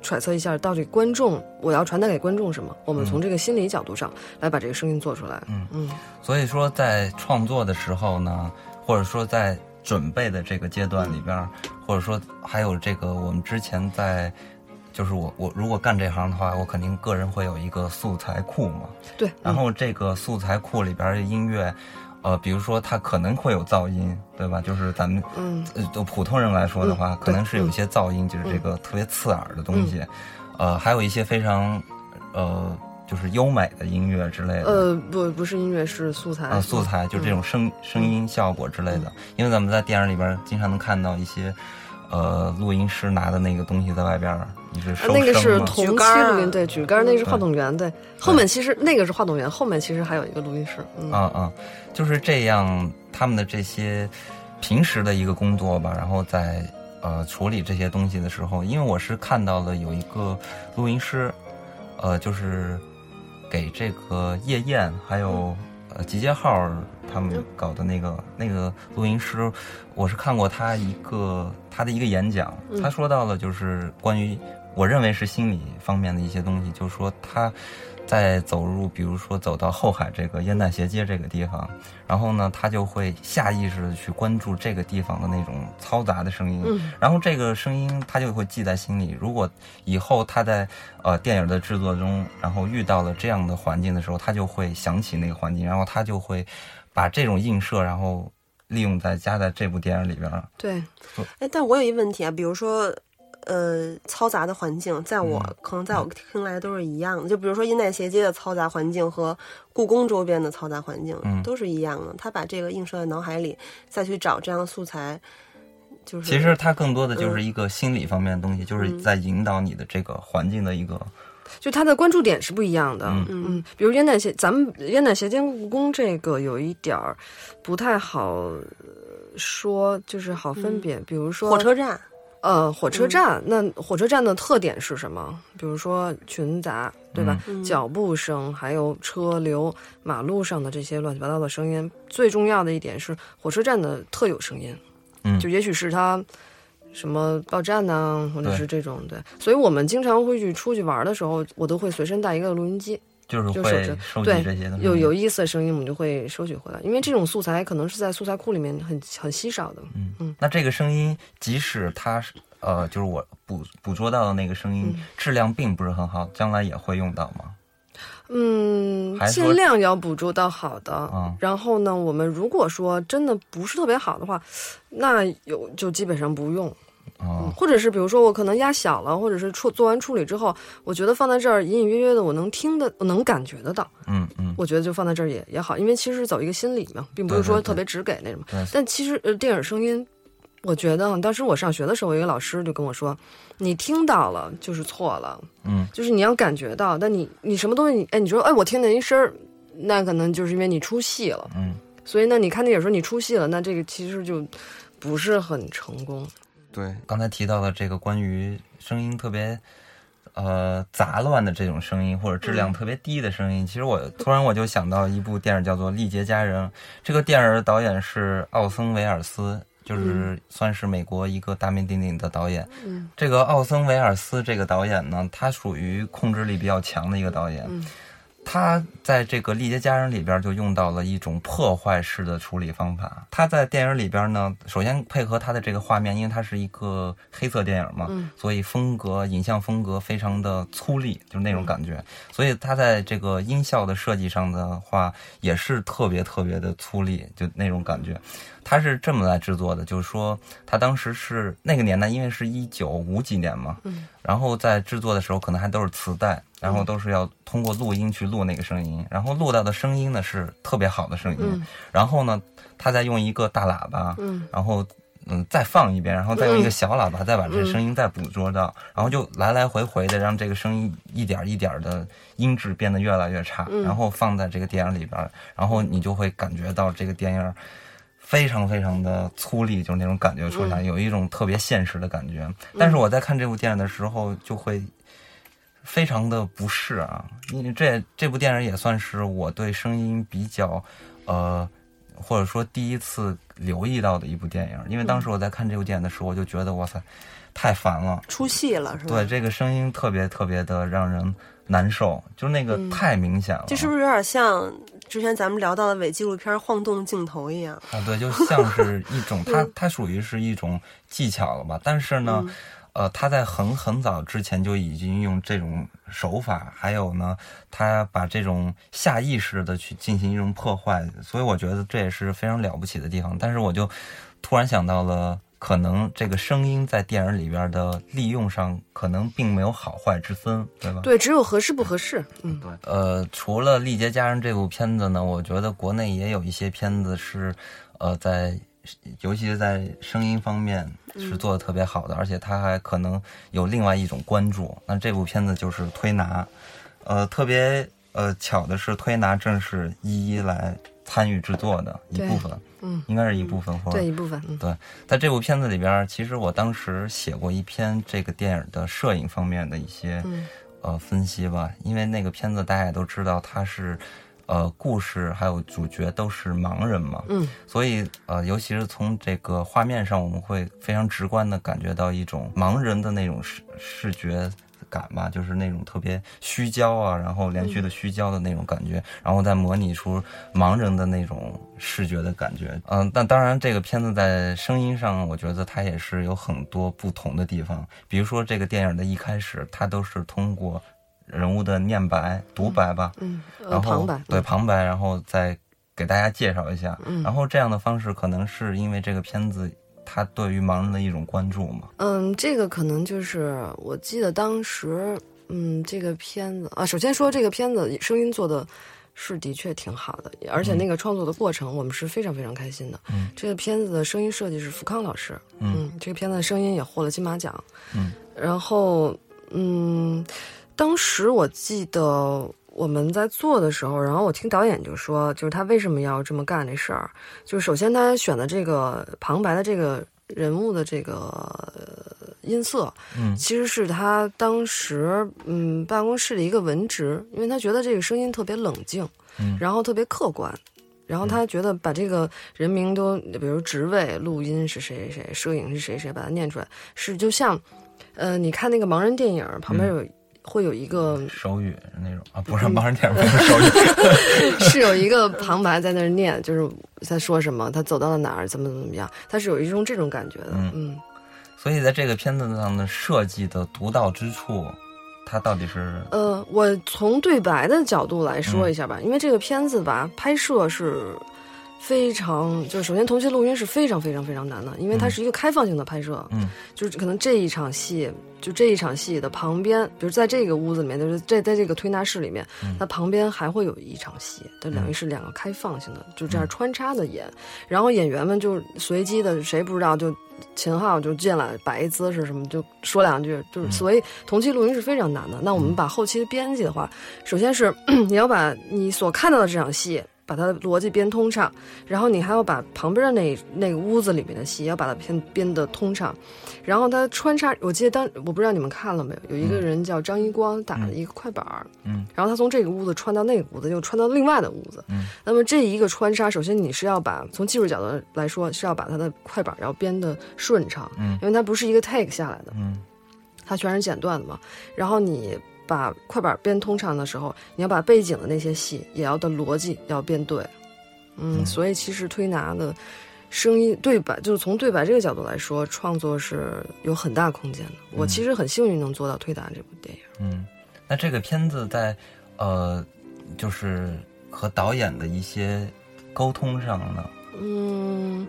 呃揣测一下，到底观众我要传达给观众什么？我们从这个心理角度上来把这个声音做出来。嗯嗯，所以说在创作的时候呢，或者说在准备的这个阶段里边儿，或者说还有这个我们之前在，就是我我如果干这行的话，我肯定个人会有一个素材库嘛。对。然后这个素材库里边儿的音乐，呃，比如说它可能会有噪音，对吧？就是咱们嗯呃，就普通人来说的话，嗯可能是有一些噪音，就是这个特别刺耳的东西，呃，还有一些非常呃，就是优美的音乐之类的。呃，不，不是音乐，是素材。啊，素材就是这种声、声音效果之类的，因为咱们在电影里边经常能看到一些，呃，录音师拿的那个东西在外边儿，你是那个是同期举杆儿录音，对，举杆儿那个是话筒员，对。后面其实那个是话筒员，后面其实还有一个录音室。嗯啊啊，就是这样，他们的这些平时的一个工作吧，然后在呃处理这些东西的时候，因为我是看到了有一个录音师，呃，就是给这个夜宴还有呃集结号他们搞的那个那个录音师，我是看过他一个他的一个演讲，他说到了就是关于我认为是心理方面的一些东西，就是说他。在走入，比如说走到后海这个烟袋斜街这个地方，然后呢，他就会下意识的去关注这个地方的那种嘈杂的声音，嗯然后这个声音他就会记在心里。如果以后他在呃电影的制作中，然后遇到了这样的环境的时候，他就会想起那个环境，然后他就会把这种映射，然后利用在加在这部电影里边儿。对，哎，但我有一问题啊，比如说，呃，嘈杂的环境，在我、嗯可能在我听来都是一样的。就比如说阴代斜街的嘈杂环境和故宫周边的嘈杂环境、嗯都是一样的。他把这个映射在脑海里，再去找这样的素材，就是其实它更多的就是一个心理方面的东西，就是在引导你的这个环境的一个。就他的关注点是不一样的。嗯嗯，比如烟袋斜，咱们烟袋斜街故宫这个有一点儿不太好呃说，就是好分别。比如说火车站，呃，火车站，那火车站的特点是什么？比如说群杂，对吧？脚步声，还有车流、马路上的这些乱七八糟的声音。最重要的一点是火车站的特有声音，嗯就也许是它什么报站呐、或者是这种对。所以我们经常会去出去玩的时候，我都会随身带一个录音机，就是就会收集对这些的有有意思的声音，我们就会收取回来，因为这种素材可能是在素材库里面很很稀少的。嗯嗯，那这个声音，即使它是呃，就是我捕捕捉到的那个声音、嗯质量并不是很好，将来也会用到吗？嗯，还尽量要捕捉到好的。嗯然后呢，我们如果说真的不是特别好的话，那有就基本上不用。哦，或者是比如说我可能压小了，或者是处做完处理之后，我觉得放在这儿隐隐约约的我能听的，我能感觉得到，嗯嗯，我觉得就放在这儿也也好，因为其实是走一个心理嘛，并不是说特别直给那什么，但其实呃，电影声音，我觉得当时我上学的时候，一个老师就跟我说，你听到了就是错了，嗯，就是你要感觉到，但你你什么东西你，哎，你说哎，我听见一声儿，那可能就是因为你出戏了，嗯，所以那，你看电影时候你出戏了，那这个其实就不是很成功。对，刚才提到的这个关于声音特别呃杂乱的这种声音，或者质量特别低的声音。其实我突然我就想到一部电影叫做《丽杰家人》，这个电影的导演是奥森维尔斯。就是算是美国一个大名鼎鼎的导演。嗯，这个奥森维尔斯这个导演呢，他属于控制力比较强的一个导演。嗯，他在这个《丽杰家人》里边就用到了一种破坏式的处理方法。他在电影里边呢，首先配合他的这个画面，因为它是一个黑色电影嘛，嗯所以风格、影像风格非常的粗粝，就是那种感觉。所以他在这个音效的设计上的话，也是特别特别的粗粝，就那种感觉。他是这么来制作的，就是说他当时是那个年代，因为是一九五几年嘛，嗯，然后在制作的时候可能还都是磁带，然后都是要通过录音去录那个声音，然后录到的声音呢是特别好的声音，嗯。然后呢，他再用一个大喇叭，嗯然后嗯再放一遍，然后再用一个小喇叭再把这声音再捕捉到，然后就来来回回的让这个声音一点一点的音质变得越来越差，嗯。然后放在这个电影里边，然后你就会感觉到这个电影。非常非常的粗粝，就是那种感觉出来，有一种特别现实的感觉。但是我在看这部电影的时候，就会非常的不适啊，因为这这部电影也算是我对声音比较，呃，或者说第一次留意到的一部电影。因为当时我在看这部电影的时候，我就觉得哇塞，太烦了。出戏了是吧？对，，这个声音特别特别的让人难受，就是那个太明显了。这是不是有点像之前咱们聊到的伪纪录片晃动镜头一样？啊，对，就像是一种，它它属于是一种技巧了吧？但是呢，呃，他在很很早之前就已经用这种手法，还有呢，他把这种下意识的去进行一种破坏，所以我觉得这也是非常了不起的地方。但是我就突然想到了。可能这个声音在电影里边的利用上，可能并没有好坏之分，对吧？对，只有合适不合适。嗯，对，呃，除了《丽杰家人》这部片子呢，我觉得国内也有一些片子是，呃，在尤其是在声音方面是做的特别好的，而且他还可能有另外一种关注。那这部片子就是《推拿》，呃，特别呃巧的是，《推拿》正是一一来参与制作的一部分，嗯，应该是一部分，或者对一部分，嗯。对，在这部片子里边，其实我当时写过一篇这个电影的摄影方面的一些、嗯。呃分析吧，因为那个片子大家也都知道，它是呃故事还有主角都是盲人嘛，嗯所以呃，尤其是从这个画面上，我们会非常直观的感觉到一种盲人的那种视视觉。感吧，就是那种特别虚焦啊，然后连续的虚焦的那种感觉，然后再模拟出盲人的那种视觉的感觉。嗯，但当然，这个片子在声音上，我觉得它也是有很多不同的地方。比如说，这个电影的一开始，它都是通过人物的念白、独白吧，嗯，呃，然后旁白，对旁白，然后再给大家介绍一下。嗯然后这样的方式，可能是因为这个片子它对于盲人的一种关注嘛。嗯，这个可能就是我记得当时，嗯，这个片子啊，首先说这个片子声音做的是的确挺好的，而且那个创作的过程我们是非常非常开心的。嗯，这个片子的声音设计是福康老师，嗯这个片子的声音也获了金马奖。嗯，然后嗯，当时我记得。我们在做的时候，然后我听导演就说，就是他为什么要这么干这事儿，就是首先他选的这个旁白的这个人物的这个呃音色，嗯其实是他当时嗯办公室的一个文职，因为他觉得这个声音特别冷静，嗯然后特别客观，然后他觉得把这个人名都，比如职位、录音是谁谁谁，摄影是谁谁，把它念出来，是就像，呃，你看那个盲人电影旁边有。会有一个手语那种啊，不是盲人电影，不是手语。是有一个旁白在那儿念，就是在说什么，他走到了哪儿，怎么怎么样，他是有一种这种感觉的，嗯。嗯。所以在这个片子上的设计的独到之处，它到底是？呃，我从对白的角度来说一下吧，因为这个片子吧，拍摄是非常，就是首先同期录音是非常非常非常难的，因为它是一个开放性的拍摄，嗯。就是可能这一场戏，就这一场戏的旁边，比如在这个屋子里面，就是在在这个推拿室里面，它旁边还会有一场戏，这等于是两个开放性的，就这样穿插的演，然后演员们就随机的，谁不知道就。秦昊就进来摆一姿势什么，就说两句，就是所以同期录音是非常难的。那我们把后期编辑的话，首先是你要把你所看到的这场戏，把它的逻辑编通畅，然后你还要把旁边的那那个屋子里面的戏要把它编编得通畅，然后它穿插，我记得当我不知道你们看了没有，有一个人叫张一光打了一个快板儿，嗯，然后他从这个屋子穿到那个屋子，又穿到另外的屋子，嗯，那么这一个穿插，首先你是要把从技术角度来说是要把它的快板要编得顺畅，嗯。因为它不是一个 take 下来的，嗯。它全是剪断的嘛，然后你。把快板变通畅的时候，你要把背景的那些戏也要的逻辑要变对，嗯，嗯所以其实推拿的声音对白，就是从对白这个角度来说，创作是有很大空间的。我其实很幸运能做到推拿这部电影。嗯，那这个片子在呃，就是和导演的一些沟通上呢，嗯，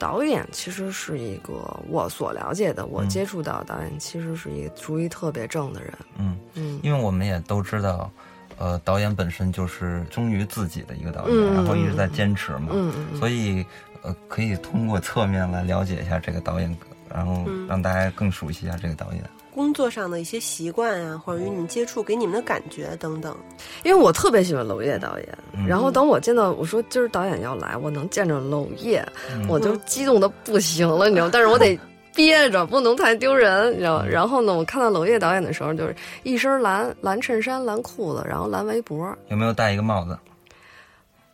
导演其实是一个我所了解的，我嗯接触到的导演其实是一个主意特别正的人。嗯，嗯。因为我们也都知道，呃，导演本身就是忠于自己的一个导演，嗯然后一直在坚持嘛，嗯嗯嗯，所以呃，可以通过侧面来了解一下这个导演，然后嗯。让大家更熟悉一下这个导演。工作上的一些习惯啊，或者与你们接触给你们的感觉等等。因为我特别喜欢娄烨导演，嗯然后等我见到我说今儿导演要来，我能见着娄烨，嗯我就激动的不行了，你知道吗？但是我得憋着，不能太丢人，你知道吗？嗯然后呢，我看到娄烨导演的时候，就是一身蓝蓝衬衫、蓝裤子，然后蓝围脖，有没有戴一个帽子？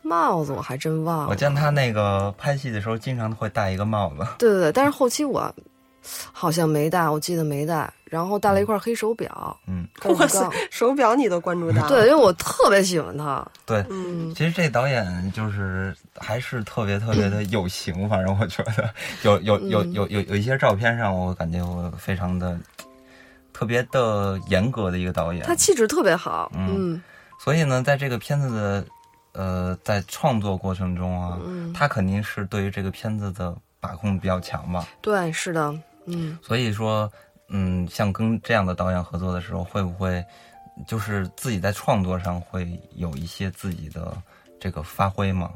帽子我还真忘了。我见他那个拍戏的时候，经常会戴一个帽子。对对对，但是后期我好像没戴，我记得没戴，然后戴了一块黑手表，嗯，哇塞？，手表你都关注他？对，因为我特别喜欢他。对，嗯，其实这导演就是还是特别特别的有型，反正我觉得有有有有有有一些照片上，我感觉我非常的特别的严格的一个导演。他气质特别好，嗯嗯所以呢，在这个片子的呃在创作过程中啊，嗯，他肯定是对于这个片子的把控比较强吧。对，是的，嗯。所以说，嗯，像跟这样的导演合作的时候，会不会就是自己在创作上会有一些自己的这个发挥吗？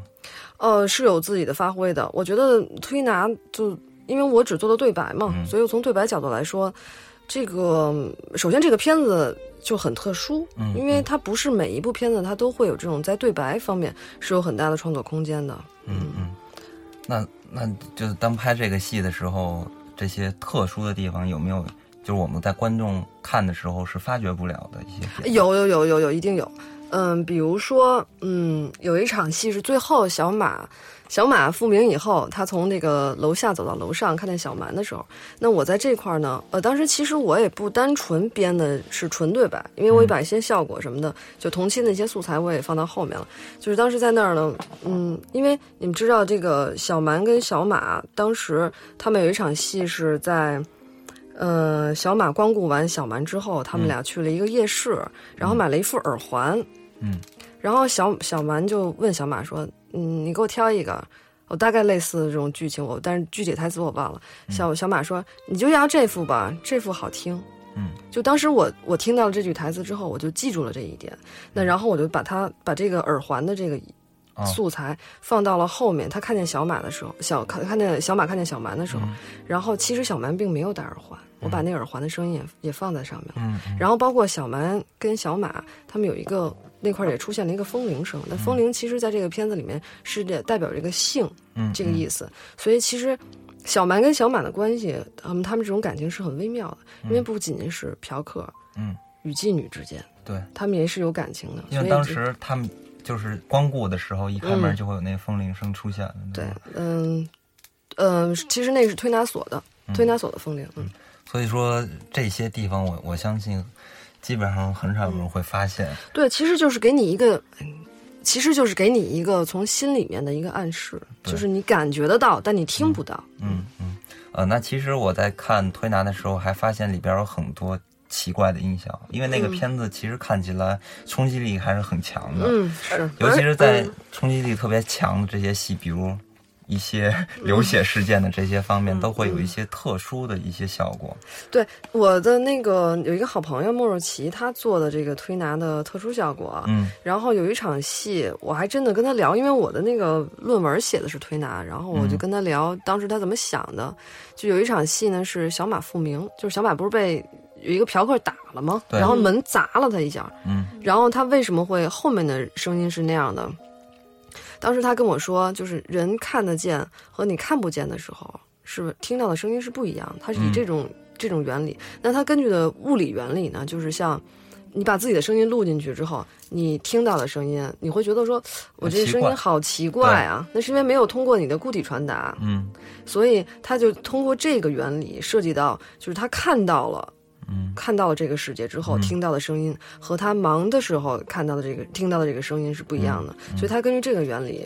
呃，是有自己的发挥的。我觉得推拿就因为我只做的对白嘛，嗯所以从对白角度来说，这个首先这个片子就很特殊，嗯因为它不是每一部片子它都会有这种在对白方面是有很大的创作空间的。嗯嗯，那那就是当拍这个戏的时候，这些特殊的地方有没有？就是我们在观众看的时候是发掘不了的一些。有有有有有，一定有。嗯，比如说，嗯，有一场戏是最后小马，小马复明以后，他从那个楼下走到楼上，看见小蛮的时候，那我在这块儿呢，呃，当时其实我也不单纯编的是纯对白，因为我也把一些效果什么的，就同期的一些素材我也放到后面了。就是当时在那儿呢，嗯，因为你们知道这个小蛮跟小马，当时他们有一场戏是在。呃，小马光顾完小蛮之后，他们俩去了一个夜市，然后买了一副耳环。嗯，然后小小蛮就问小马说：“嗯，你给我挑一个。”我大概类似这种剧情，我但是具体台词我忘了。小小马说：“你就要这副吧，这副好听。”嗯，就当时我我听到了这句台词之后，我就记住了这一点。那然后我就把它把这个耳环的这个哦素材放到了后面。他看见小马的时候，小看看见小马看见小蛮的时候，嗯然后其实小蛮并没有戴耳环，我把那耳环的声音也也放在上面了。嗯嗯然后包括小蛮跟小马，他们有一个那块儿也出现了一个风铃声。那风铃其实在这个片子里面是代代表这个性嗯，这个意思，所以其实小蛮跟小满的关系，他们他们这种感情是很微妙的，因为不仅仅是嫖客嗯，与妓女之间，对，他们也是有感情的。因为当时他们就是光顾的时候，一开门就会有那风铃声出现的。对，嗯呃，其实那是推拿所的，推拿所的风铃，嗯。所以说这些地方我，我相信基本上很少有人会发现。对，其实就是给你一个，嗯其实就是给你一个从心里面的一个暗示，就是你感觉得到，但你听不到。嗯嗯，呃，那其实我在看推拿的时候，还发现里边有很多奇怪的音效，因为那个嗯。片子其实看起来冲击力还是很强的，嗯，是，尤其是在嗯冲击力特别强的这些戏，比如一些流血事件的这些方面，都会有一些特殊的一些效果。对我的那个有一个好朋友莫若琪，他做的这个推拿的特殊效果，嗯然后有一场戏，我还真的跟他聊，因为我的那个论文写的是推拿，然后我就嗯跟他聊当时他怎么想的。就有一场戏呢，是小马复明，就是小马不是被有一个嫖客打了吗？对然后门砸了他一下，嗯然后他为什么会后面的声音是那样的？当时他跟我说，就是人看得见和你看不见的时候，是听到的声音是不一样。他是以这种、这种原理。那他根据的物理原理呢，就是像你把自己的声音录进去之后，你听到的声音，你会觉得说，我这声音好奇怪啊。那是因为没有通过你的固体传达。嗯，所以他就通过这个原理涉及到，就是他看到了。嗯，看到了这个世界之后，听到的声音和他忙的时候看到的这个、听到的这个声音是不一样的，所以他根据这个原理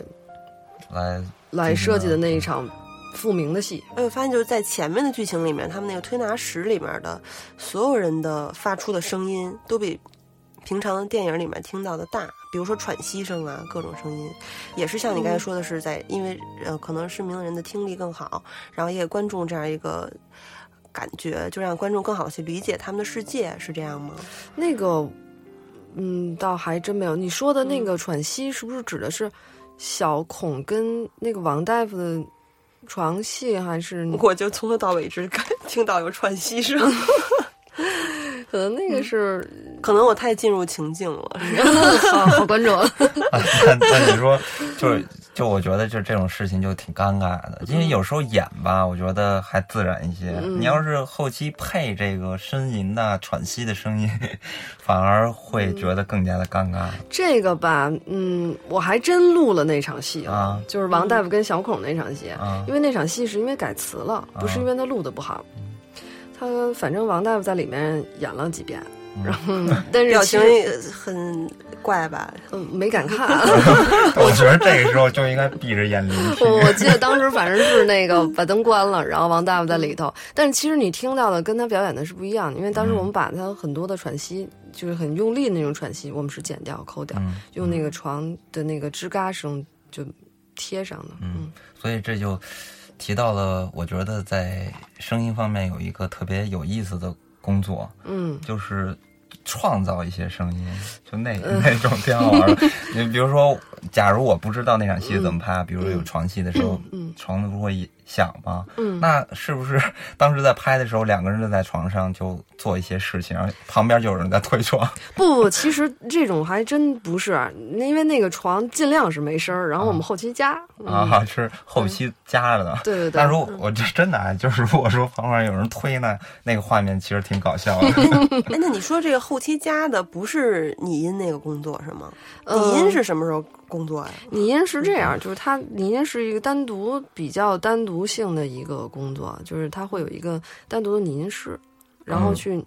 来来设计的那一场复明的戏。哎，我发现就是在前面的剧情里面，他们那个推拿室里面的所有人的发出的声音都比平常的电影里面听到的大，比如说喘息声啊，各种声音，也是像你刚才说的是在，因为呃，可能失明的人的听力更好，然后也给观众这样一个。感觉就让观众更好的去理解他们的世界，是这样吗？那个，嗯，倒还真没有。你说的那个喘息，是不是指的是小孔跟那个王大夫的床戏，还是？我就从头到尾只听到有喘息声。可能那个是，可能我太进入情境了。好，好观众。那那你说，就是就我觉得，就这种事情就挺尴尬的，因为有时候演吧，我觉得还自然一些。你要是后期配这个呻吟呐、喘息的声音，反而会觉得更加的尴尬。这个吧，嗯，我还真录了那场戏啊，就是王大夫跟小孔那场戏，因为那场戏是因为改词了，不是因为他录的不好。他反正王大夫在里面演了几遍，然后 但是表情很怪吧？嗯，没敢 看。我觉得这个时候就应该闭着眼聆听。我记得当时反正是那个把灯关了，然后王大夫在里头。但是其实你听到的跟他表演的是不一样的，因为当时我们把他很多的喘息，就是很用力的那种喘息，我们是剪掉、抠掉，用那个床的那个吱嘎声就贴上的。嗯，所以这就。提到了，我觉得在声音方面有一个特别有意思的工作，嗯，就是创造一些声音，就那 那种挺好玩的。你比如说，假如我不知道那场戏怎么拍，比如说有床戏的时候，床都不会。想吗？嗯，那是不是 当时在拍的时候，两个人就在床上就做一些事情，旁边就有人在推床？不不，其实这种还真不是，因为那个床尽量是没声儿，然后我们后期加啊，是后期加的。对对对。但如果我这真的啊就是，如果说旁边有人推呢，那个画面其实挺搞笑的。哎，那你说这个后期加的不是你音那个工作是吗？拟音是什么时候？工作呀，拟音是这样，就是它拟音是一个单独比较单独性的一个工作，就是它会有一个单独的拟音师，然后去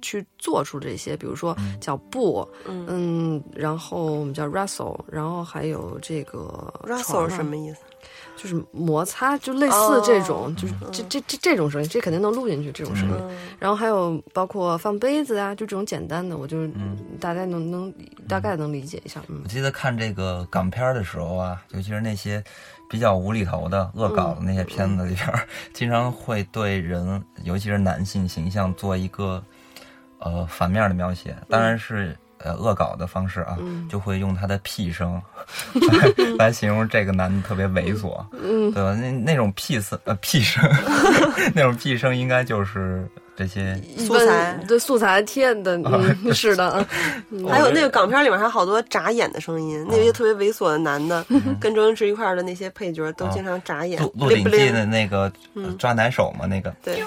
去做出这些，比如说叫布，嗯，然后我们叫 Russell，然后还有这个 Russell 什么意思？就是摩擦，就类似这种，就是这这这这种声音，这肯定能录进去这种声音。然后还有包括放杯子啊，就这种简单的，我就大概能能大概能理解一下。嗯我记得看这个港片的时候啊，尤其是那些比较无厘头的恶搞的那些片子里边，经常会对人，尤其是男性形象做一个呃反面的描写，当然是。呃，恶搞的方式啊，就会用他的屁声来 来形容这个男的特别猥琐，对吧？那那种屁声呃屁声，那种屁声应该就是这些素材，对素材贴的，是的。还有那个港片里面还有好多眨眼的声音，那些特别猥琐的男的跟周星驰一块的那些配角都经常眨眼。鹿鼎记的那个抓奶手嘛，那个对，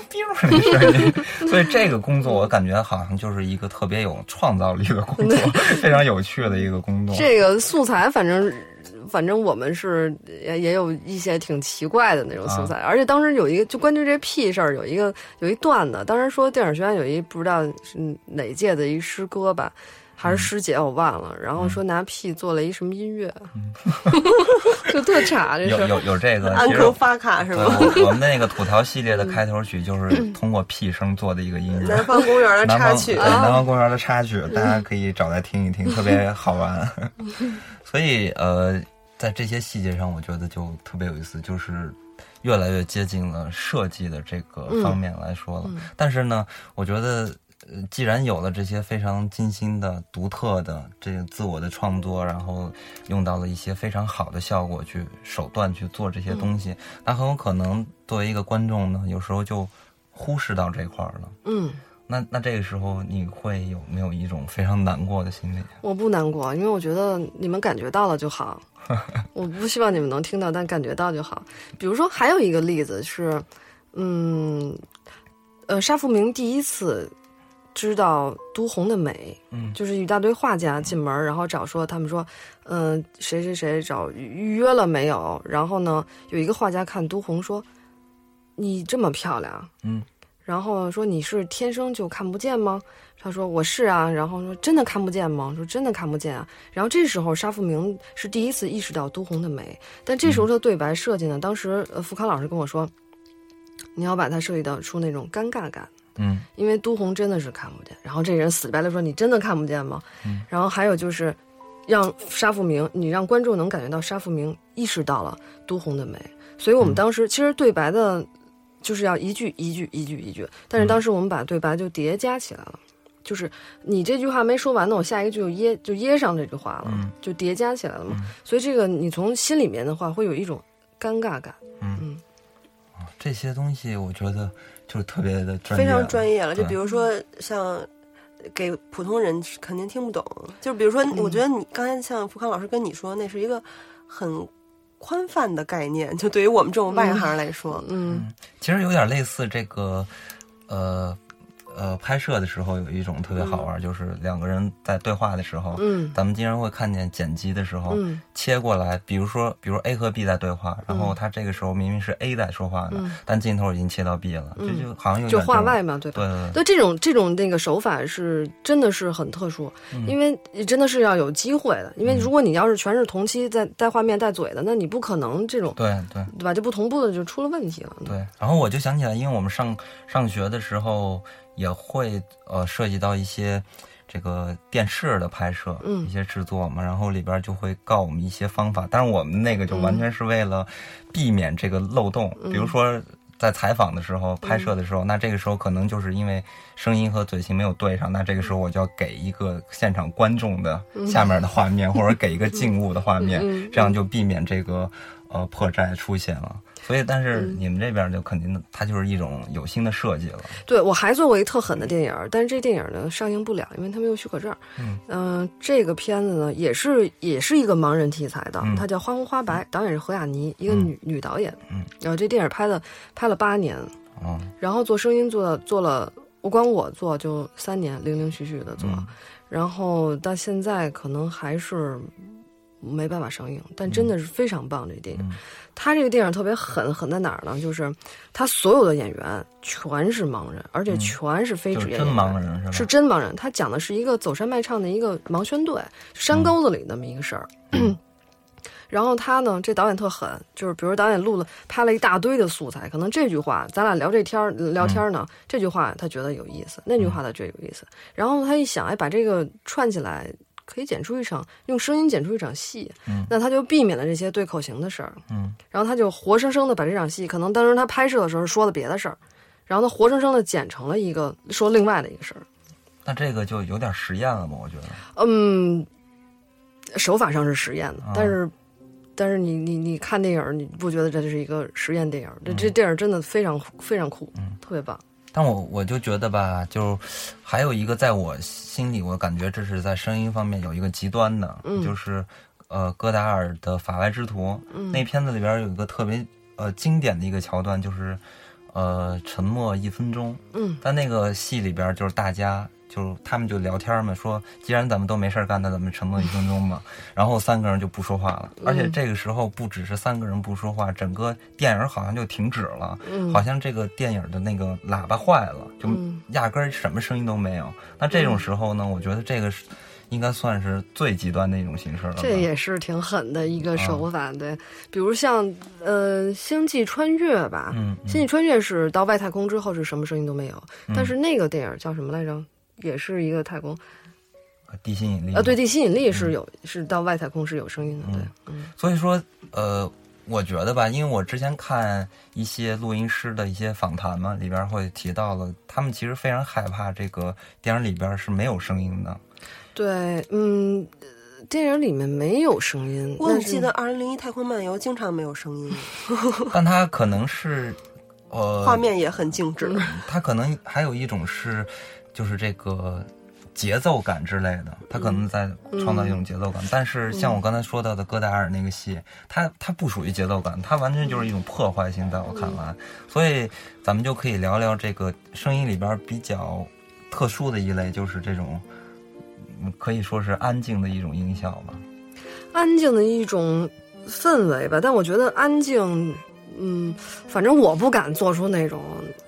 所以这个工作我感觉好像就是一个特别有创造力的工作。非常有趣的一个工作。这个素材，反正反正我们是也也有一些挺奇怪的那种素材，而且当时有一个就关于这屁事儿，有一个有一段子，当时说电影学院有一不知道是哪届的一师哥吧。还是师姐，我忘了。然后说拿屁做了一什么音乐，就特差。这有有有这个安科发卡是吗？我们那个吐槽系列的开头曲就是 通过屁声做的一个音乐，《南方公园》的插曲。南方公园的插曲，大家可以找来听一听，特别好玩。所以呃，在这些细节上，我觉得就特别有意思，就是越来越接近了设计的这个方面来说了。但是呢，我觉得。呃，既然有了这些非常精心的、独特的这个自我的创作，然后用到了一些非常好的效果去手段去做这些东西，那很有可能作为一个观众呢，有时候就忽视到这块儿了。嗯，那那这个时候你会有没有一种非常难过的心理？我不难过，因为我觉得你们感觉到了就好。我不希望你们能听到，但感觉到就好。比如说，还有一个例子是，嗯，呃，沙富明第一次知道都红的美，嗯就是一大堆画家进门，然后找说他们说，嗯、谁谁谁找预约了没有？然后呢，有一个画家看都红说，你这么漂亮，嗯，然后说你是天生就看不见吗？他说我是啊，然后说真的看不见吗？说真的看不见啊。然后这时候沙富明是第一次意识到都红的美，但这时候的对白设计呢，当时呃付康老师跟我说，你要把它设计到出那种尴尬感。嗯因为都红真的是看不见，然后这人死白了说：“你真的看不见吗？”嗯然后还有就是，让沙富明，你让观众能感觉到沙富明意识到了都红的美，所以我们嗯当时其实对白的，就是要一句一句一句一句，但是当时我们把对白就叠加起来了，就是你这句话没说完呢，我下一个句就噎就噎上这句话了，嗯。就叠加起来了嘛，嗯。所以这个你从心里面的话会有一种尴尬感，嗯。嗯。这些东西我觉得就是特别的专业，非常专业了。就比如说像给普通人肯定听不懂，就是比如说，我觉得你刚才像福康老师跟你说，那是一个很宽泛的概念，就对于我们这种外行来说，嗯。其实有点类似这个，呃呃，拍摄的时候有一种特别好玩，就是两个人在对话的时候，嗯咱们经常会看见剪辑的时候、嗯切过来，比如说，比如 A 和 B 在对话，然后嗯他这个时候明明是 A 在说话呢，嗯但镜头已经切到 B 了，嗯这就好像有就点这种话外嘛，对吧？对对对，那这种这种那个手法是真的是很特殊，嗯因为真的是要有机会的。因为如果你要是全是同期在带画面带嘴的，那你不可能这种对对对吧？就不同步的就出了问题了。对。然后我就想起来，因为我们上上学的时候也会呃涉及到一些。这个电视的拍摄，嗯。一些制作嘛，然后里边就会告我们一些方法，但是我们那个就完全是为了避免这个漏洞，嗯。比如说在采访的时候、拍摄的时候，那这个时候可能就是因为声音和嘴型没有对上，那这个时候我就要给一个现场观众的下面的画面，或者给一个 静物的画面，嗯。这样就避免这个呃破绽出现了。所以，但是嗯你们这边就肯定它就是一种有心的设计了。对我还做过一特狠的电影，但是这电影呢上映不了，因为它没有许可证。嗯呃这个片子呢也是也是一个盲人题材的，嗯它叫《花红花白》，导演是何雅妮，一个女、女导演。嗯，然后这电影拍了拍了八年，哦，然后做声音做做了，我光我做就三年，零零续续的做，嗯然后到现在可能还是没办法上映，但真的是非常棒。这电影，嗯他这个电影特别狠，狠在哪儿呢？就是他所有的演员全是盲人，而且全是非职业演员。盲人是吧？是真盲人，他讲的是一个走山卖唱的一个盲宣队，山沟子里那么一个事儿。然后他呢，这导演特狠，就是比如导演录了拍了一大堆的素材，可能这句话咱俩聊这天儿聊天呢，这句话他觉得有意思，那句话他觉得有意思。然后他一想，哎，把这个串起来，可以剪出一场用声音剪出一场戏，嗯那他就避免了这些对口型的事儿。嗯然后他就活生生的把这场戏，可能当时他拍摄的时候说的别的事儿，然后他活生生的剪成了一个说另外的一个事儿。那这个就有点实验了吧？我觉得。嗯，手法上是实验的，啊但是，但是你你你看电影，你不觉得这是一个实验电影儿？这这电影真的非常非常酷，嗯特别棒。但我我就觉得吧，就还有一个在我心里，我感觉这是在声音方面有一个极端的，嗯就是呃戈达尔的《法外之徒》嗯那片子里边有一个特别呃经典的一个桥段，就是呃沉默一分钟。嗯但那个戏里边就是大家。就是他们就聊天嘛，说既然咱们都没事儿干，那咱们沉默一分钟嘛。然后三个人就不说话了，而且这个时候不只是三个人不说话，整个电影好像就停止了，嗯好像这个电影的那个喇叭坏了，就嗯压根儿什么声音都没有。那这种时候呢，我觉得这个是应该算是最极端的一种形式了。这也是挺狠的一个手法，对，比如像呃《星际穿越》吧，星际穿越》是到外太空之后是什么声音都没有，但是那个电影叫什么来着？也是一个太空。地心引力。啊，对，地心引力是有、是到外太空是有声音的，对，嗯。所以说，呃，我觉得吧，因为我之前看一些录音师的一些访谈嘛，里边会提到了，他们其实非常害怕这个电影里边是没有声音的。对，嗯，呃电影里面没有声音，我记得《二零零一太空漫游》经常没有声音，但它可能是，呃，画面也很静止。它可能还有一种是，就是这个节奏感之类的，他可能在创造一种节奏感。但是像我刚才说到的戈达尔那个戏，它它不属于节奏感，它完全就是一种破坏性，在我看来。所以咱们就可以聊聊这个声音里边比较特殊的一类，就是这种嗯可以说是安静的一种音效吧。安静的一种氛围吧。但我觉得安静，嗯，反正我不敢做出那种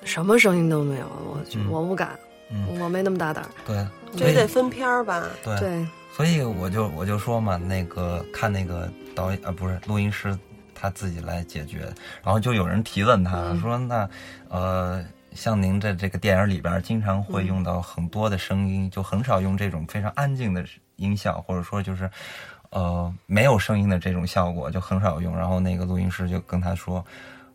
什么声音都没有，我觉嗯我不敢，嗯，我没那么大胆儿。对，这也得分片儿吧。对对，所以我就我就说嘛，那个看那个导演啊，不是录音师他自己来解决，然后就有人提问他、说，那呃，像您在这个电影里边经常会用到很多的声音，就很少用这种非常安静的音效，或者说就是呃没有声音的这种效果就很少用。然后那个录音师就跟他说，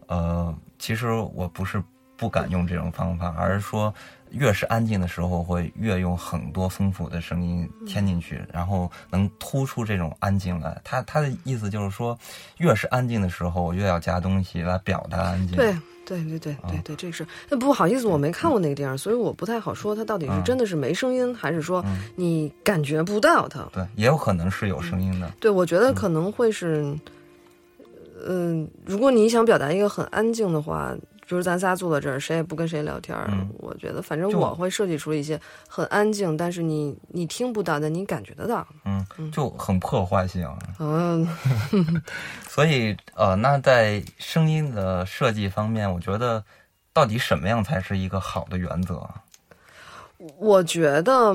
呃，其实我不是不敢用这种方法，而是说越是安静的时候，会越用很多丰富的声音添进去，然后能突出这种安静来。他他的意思就是说，越是安静的时候，越要加东西来表达安静。对。对对对对对，这是那不好意思，我没看过那个电影，所以我不太好说它到底是真的是没声音，还是说你感觉不到它。对，也有可能是有声音的。对，我觉得可能会是，嗯、如果你想表达一个很安静的话，比如咱仨坐在这儿，谁也不跟谁聊天儿，嗯我觉得反正我会设计出一些很安静，但是你你听不到的，你感觉得到。嗯，就很破坏性。嗯，所以呃，那在声音的设计方面，我觉得到底什么样才是一个好的原则啊？我觉得，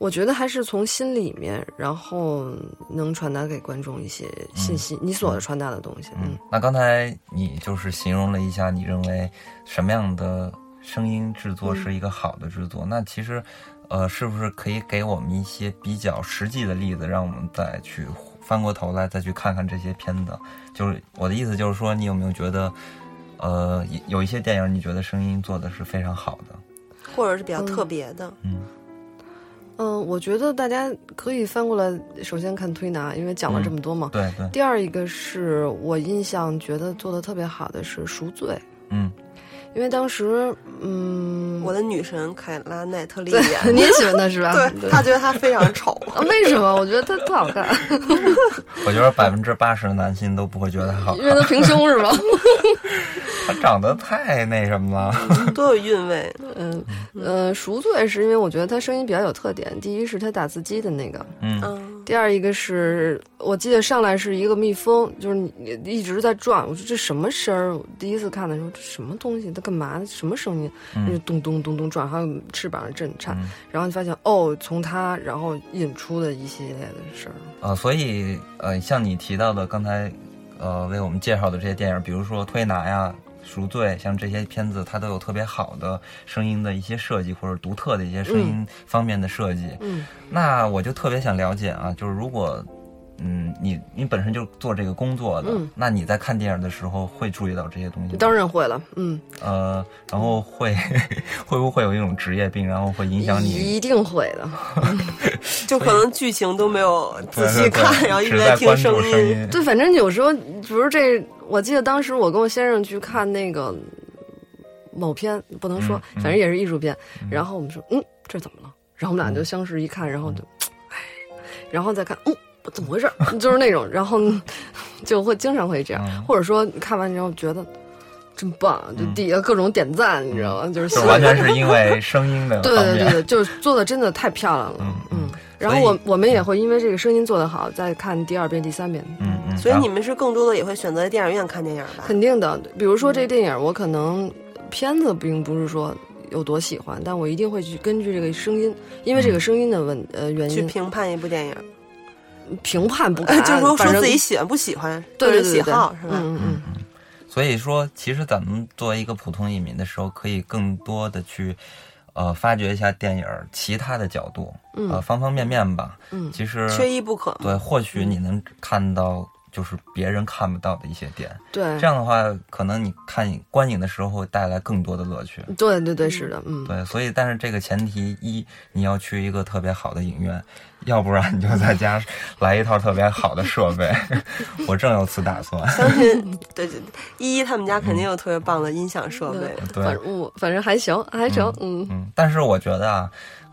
我觉得还是从心里面，然后能传达给观众一些信息，你所传达的东西。嗯，那刚才你就是形容了一下，你认为什么样的声音制作是一个好的制作？那其实，呃，是不是可以给我们一些比较实际的例子，让我们再去翻过头来再去看看这些片子？就是我的意思就是说，你有没有觉得，呃，有一些电影你觉得声音做的是非常好的？或者是比较特别的，嗯嗯，我觉得大家可以翻过来，首先看推拿，因为讲了这么多嘛。对对，第二一个是我印象觉得做的特别好的是赎罪，嗯因为当时，嗯，我的女神凯拉奈特利对演，你也喜欢她是吧？对她觉得她非常丑，啊为什么？我觉得她特好看，我觉得百分之八十的男性都不会觉得她好看，因为她平胸是吧？他长得太那什么了。多有韵味。嗯呃，赎罪是因为我觉得他声音比较有特点。第一是他打字机的那个，嗯嗯，第二一个是我记得上来是一个蜜蜂，就是你你一直在转。我说这什么声儿？我第一次看的时候，这什么东西？它干嘛？什么声音？就咚咚咚咚转，还有翅膀震颤。嗯然后你发现哦，从它然后引出的一系列的事儿。呃，所以呃，像你提到的刚才呃为我们介绍的这些电影，比如说《推拿》呀、《赎罪》，像这些片子，它都有特别好的声音的一些设计，或者独特的一些声音方面的设计。嗯那我就特别想了解啊，就是如果嗯你你本身就做这个工作的，嗯那你在看电影的时候会注意到这些东西吗？当然会了，嗯，呃，然后会 会不会有一种职业病，然后会影响你？一定会的。就可能剧情都没有仔细看，然后一直在听声音。对，反正有时候，比如这，我记得当时我跟我先生去看那个某片，不能说，反正也是艺术片。然后我们说，嗯，这怎么了？然后我们俩就相视一看，然后就，哎，然后再看，嗯，怎么回事？就是那种，然后就会经常会这样，嗯或者说看完之后觉得真棒，就底下各种点赞，你知道吗？就是就完全是因为声音的 对。对对对，就是做的真的太漂亮了，嗯嗯嗯。然后我我们也会因为这个声音做得好，再看第二遍、第三遍。嗯嗯，所以你们是更多的也会选择在电影院看电影吧？肯定的，比如说这电影，我可能片子并不是说有多喜欢，但我一定会去根据这个声音，因为这个声音的问呃原因去评判一部电影，评判不敢，就是说说自己喜欢不喜欢，对个人喜好是吧？嗯嗯嗯，所以说，其实咱们作为一个普通影迷的时候，可以更多的去，呃，发掘一下电影其他的角度，嗯呃，方方面面吧。嗯其实缺一不可。对，或许你能看到就是别人看不到的一些点。对这样的话，可能你看观影的时候会带来更多的乐趣。对对对，是的，嗯，对，所以但是这个前提一，你要去一个特别好的影院，要不然你就在家来一套特别好的设备。我正有此打算。相信对 对，依依他们家肯定有特别棒的音响设备。对反正我反正还行，还成，嗯嗯，但是我觉得啊，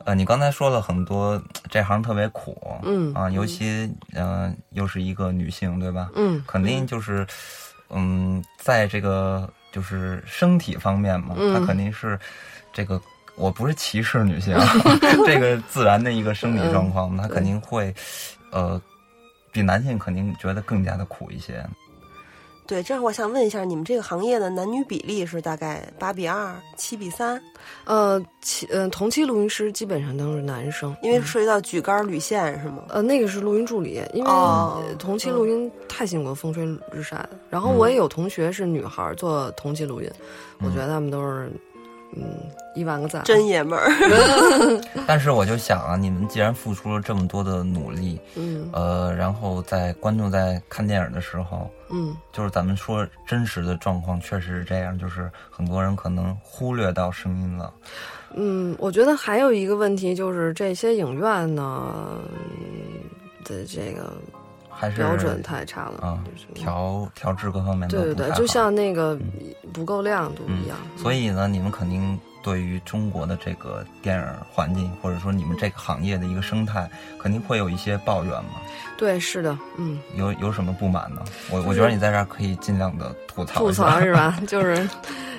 呃，你刚才说了很多，这行特别苦，嗯啊，尤其呃，又是一个女性，对吧？嗯肯定就是，嗯，在这个就是身体方面嘛，嗯她肯定是这个。我不是歧视女性，啊，这个自然的一个生理状况，她肯定会，呃，比男性肯定觉得更加的苦一些。对，这样我想问一下，你们这个行业的男女比例是大概八比二、七比三？呃，其呃同期录音师基本上都是男生，因为涉及到举杆、捋线是吗？呃，那个是录音助理，因为同期录音太辛苦，风吹日晒的。然后我也有同学是女孩做同期录音，我觉得他们都是，嗯，一万个赞。真爷们儿，但是我就想啊，你们既然付出了这么多的努力，嗯呃，然后在观众在看电影的时候，嗯就是咱们说真实的状况确实是这样，就是很多人可能忽略到声音了。嗯，我觉得还有一个问题就是这些影院呢嗯的这个还是标准太差了啊就是调调制各方面都对对对，就像那个不够亮度一样。所以呢，你们肯定对于中国的这个电影环境，或者说你们这个行业的一个生态，肯定会有一些抱怨嘛。对，是的，嗯，有有什么不满呢？我我觉得你在这儿可以尽量的吐槽吐槽是吧？就是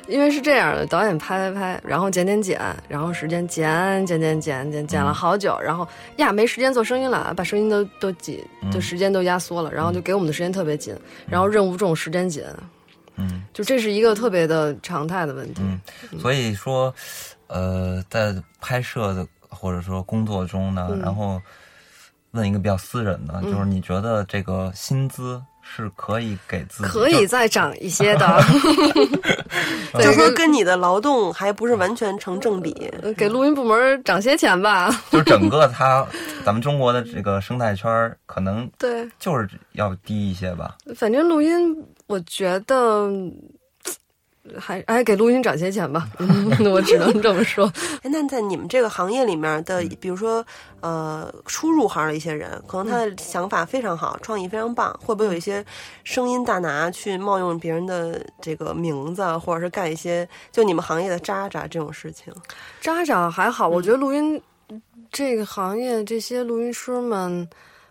因为是这样的，导演拍拍拍，然后剪剪剪，然后时间剪剪剪剪剪剪了好久，然后呀没时间做声音了，把声音都都挤，就时间都压缩了，然后就给我们的时间特别紧，然后任务重，时间紧，嗯就这是一个特别的常态的问题。嗯，所以说，呃，在拍摄的或者说工作中呢，嗯然后问一个比较私人的，就是你觉得这个薪资是可以给自己可以再涨一些的，对 就说跟你的劳动还不是完全成正比。给录音部门涨些钱吧。就整个它，咱们中国的这个生态圈可能对，就是要低一些吧。反正录音，我觉得还还给录音涨些钱吧，嗯 我只能这么说。哎，那在你们这个行业里面的，比如说呃初入行的一些人，可能他的想法非常好，创意非常棒，会不会有一些声音大拿去冒用别人的这个名字，或者是干一些就你们行业的渣渣这种事情？渣渣还好，我觉得录音这个行业这些录音师们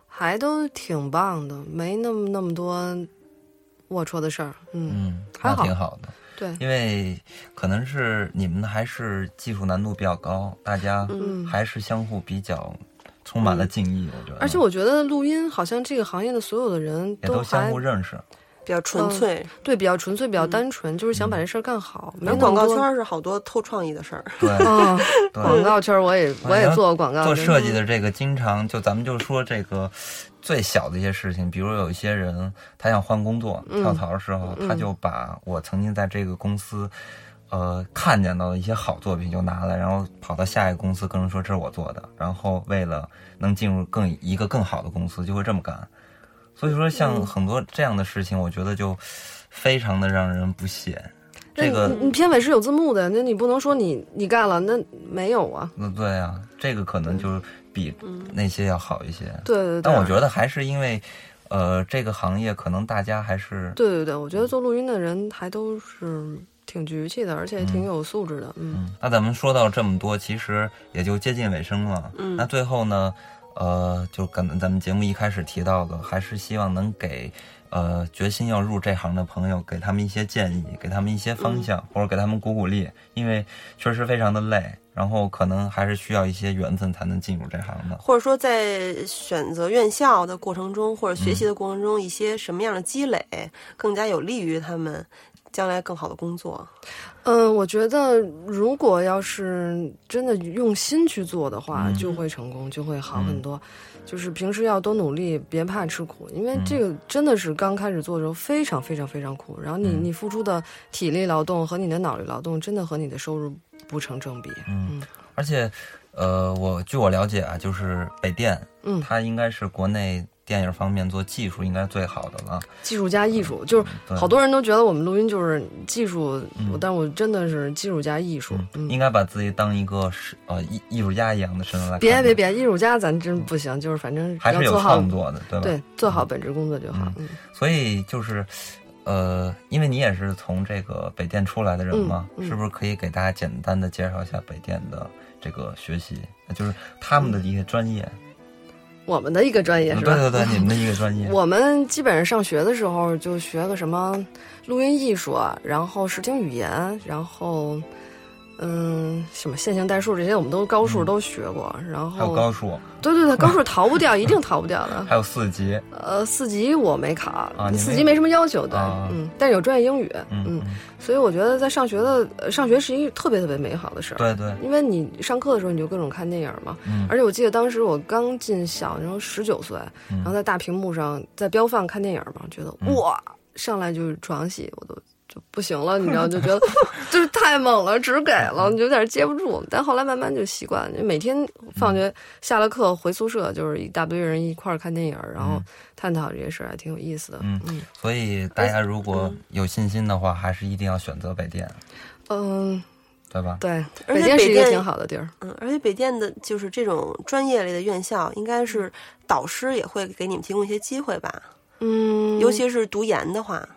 还都挺棒的，没那么那么多龌龊的事儿。嗯，还好挺好的。对，因为可能是你们还是技术难度比较高，大家嗯还是相互比较充满了敬意。我觉得，而且我觉得录音好像这个行业的所有的人也都相互认识。比较纯粹，对比较纯粹、比较单纯，就是想把这事儿干好。没广告圈是好多偷创意的事儿。对广告圈我也我也做过广告，做设计的这个，经常就咱们就说这个最小的一些事情，比如有一些人他想换工作、嗯跳槽的时候，他就把我曾经在这个公司。呃，看见到的一些好作品就拿来，然后跑到下一个公司跟人说这是我做的，然后为了能进入更一个更好的公司，就会这么干。所以说，嗯像很多这样的事情，我觉得就非常的让人不屑。那这个你你片尾是有字幕的，那你不能说你你干了，那没有啊。嗯，对啊，这个可能就比那些要好一些。对对对，但我觉得还是因为，呃，这个行业可能大家还是对对对，我觉得做录音的人还都是挺局气的，而且挺有素质的。嗯嗯。那咱们说到这么多，其实也就接近尾声了。嗯那最后呢，呃，就跟咱们节目一开始提到的，还是希望能给呃决心要入这行的朋友，给他们一些建议，给他们一些方向，或者给他们鼓鼓励，因为确实非常的累，然后可能还是需要一些缘分才能进入这行的。或者说在选择院校的过程中，或者学习的过程中，一些什么样的积累更加有利于他们将来更好的工作？嗯，我觉得如果要是真的用心去做的话，嗯就会成功，就会好很多。就是平时要多努力，别怕吃苦，因为这个真的是刚开始做的时候非常非常非常苦。然后你、嗯你付出的体力劳动和你的脑力劳动，真的和你的收入不成正比。嗯，而且，呃，我据我了解啊，就是北电，嗯它应该是国内电影方面做技术应该最好的了。技术加艺术，就是好多人都觉得我们录音就是技术，嗯但我真的是技术加艺术。嗯，应该把自己当一个是呃艺艺术家一样的身份来。别别别，艺术家咱真不行，就是反正还是有创作的，对吧？对做好本职工作就好。嗯所以就是，呃，因为你也是从这个北电出来的人嘛，嗯嗯是不是可以给大家简单的介绍一下北电的这个学习，就是他们的一些专业？我们的一个专业是吧？对对对，你们的一个专业。我们基本上上学的时候就学个什么录音艺术啊，然后视听语言，然后嗯什么线性代数这些我们都高数都学过，然后还有后高数，对对对，高数逃不掉，一定逃不掉的。还有四级，呃，四级我没考，啊你四级没什么要求，对，啊。嗯，但是有专业英语，嗯嗯，所以我觉得在上学的呃上学是一特别特别美好的事儿，对对，因为你上课的时候你就各种看电影嘛，嗯。而且我记得当时我刚进小，然后十九岁，然后在大屏幕上在标放看电影嘛，觉得、嗯。哇，上来就是床戏，我都就不行了，你知道，就觉得 就是太猛了，只给了，有点接不住。但后来慢慢就习惯，就每天放学下了课回宿舍，就是一大堆人一块儿看电影，然后探讨这些事儿，还挺有意思的。嗯嗯所以大家如果有信心的话，还是一定要选择北电，嗯，对吧？对，而且北电是一个北电挺好的地儿。嗯，而且北电的就是这种专业类的院校，应该是导师也会给你们提供一些机会吧，嗯，尤其是读研的话。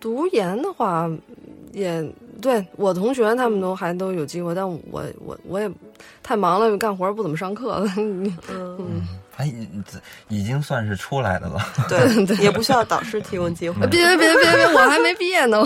读研的话，也对我同学他们都还都有机会，但我我我也太忙了，干活不怎么上课了。嗯，他已已经算是出来的了。对，对也不需要导师提供机会。别别别别别，我还没毕业呢。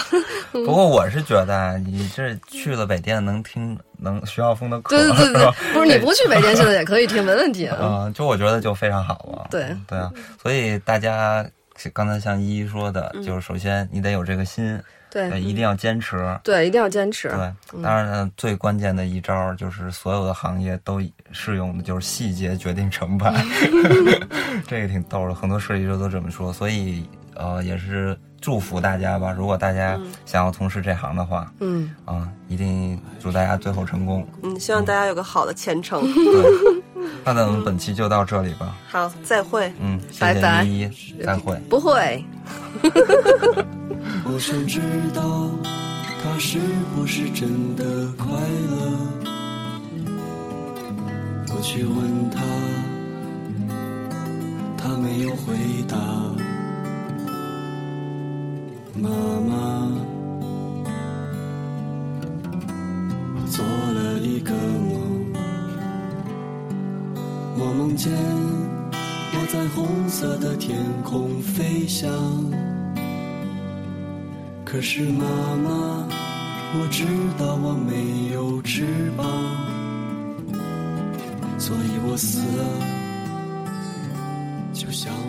不过我是觉得啊，你这去了北电能听能徐浩峰的课，对对对对，不是你不去北电，现在也可以听，没问题。嗯，就我觉得就非常好了。对对啊，所以大家刚才像依依说的，就是首先你得有这个心，对呃一定要坚持。对，一定要坚持。对，当然呢，最关键的一招就是所有的行业都适用的，就是细节决定成败。这个挺逗的，很多设计师都这么说，所以呃，也是祝福大家吧。如果大家想要从事这行的话，嗯，啊、一定祝大家最后成功。嗯，希望大家有个好的前程。对，那咱们本期就到这里吧。好，再会。嗯，拜拜谢依依，再会。不会。我想知道他是不是真的快乐。我去问他，他没有回答。妈妈，我做了一个梦，我梦见我在红色的天空飞翔。可是妈妈，我知道我没有翅膀，所以我死了，就像。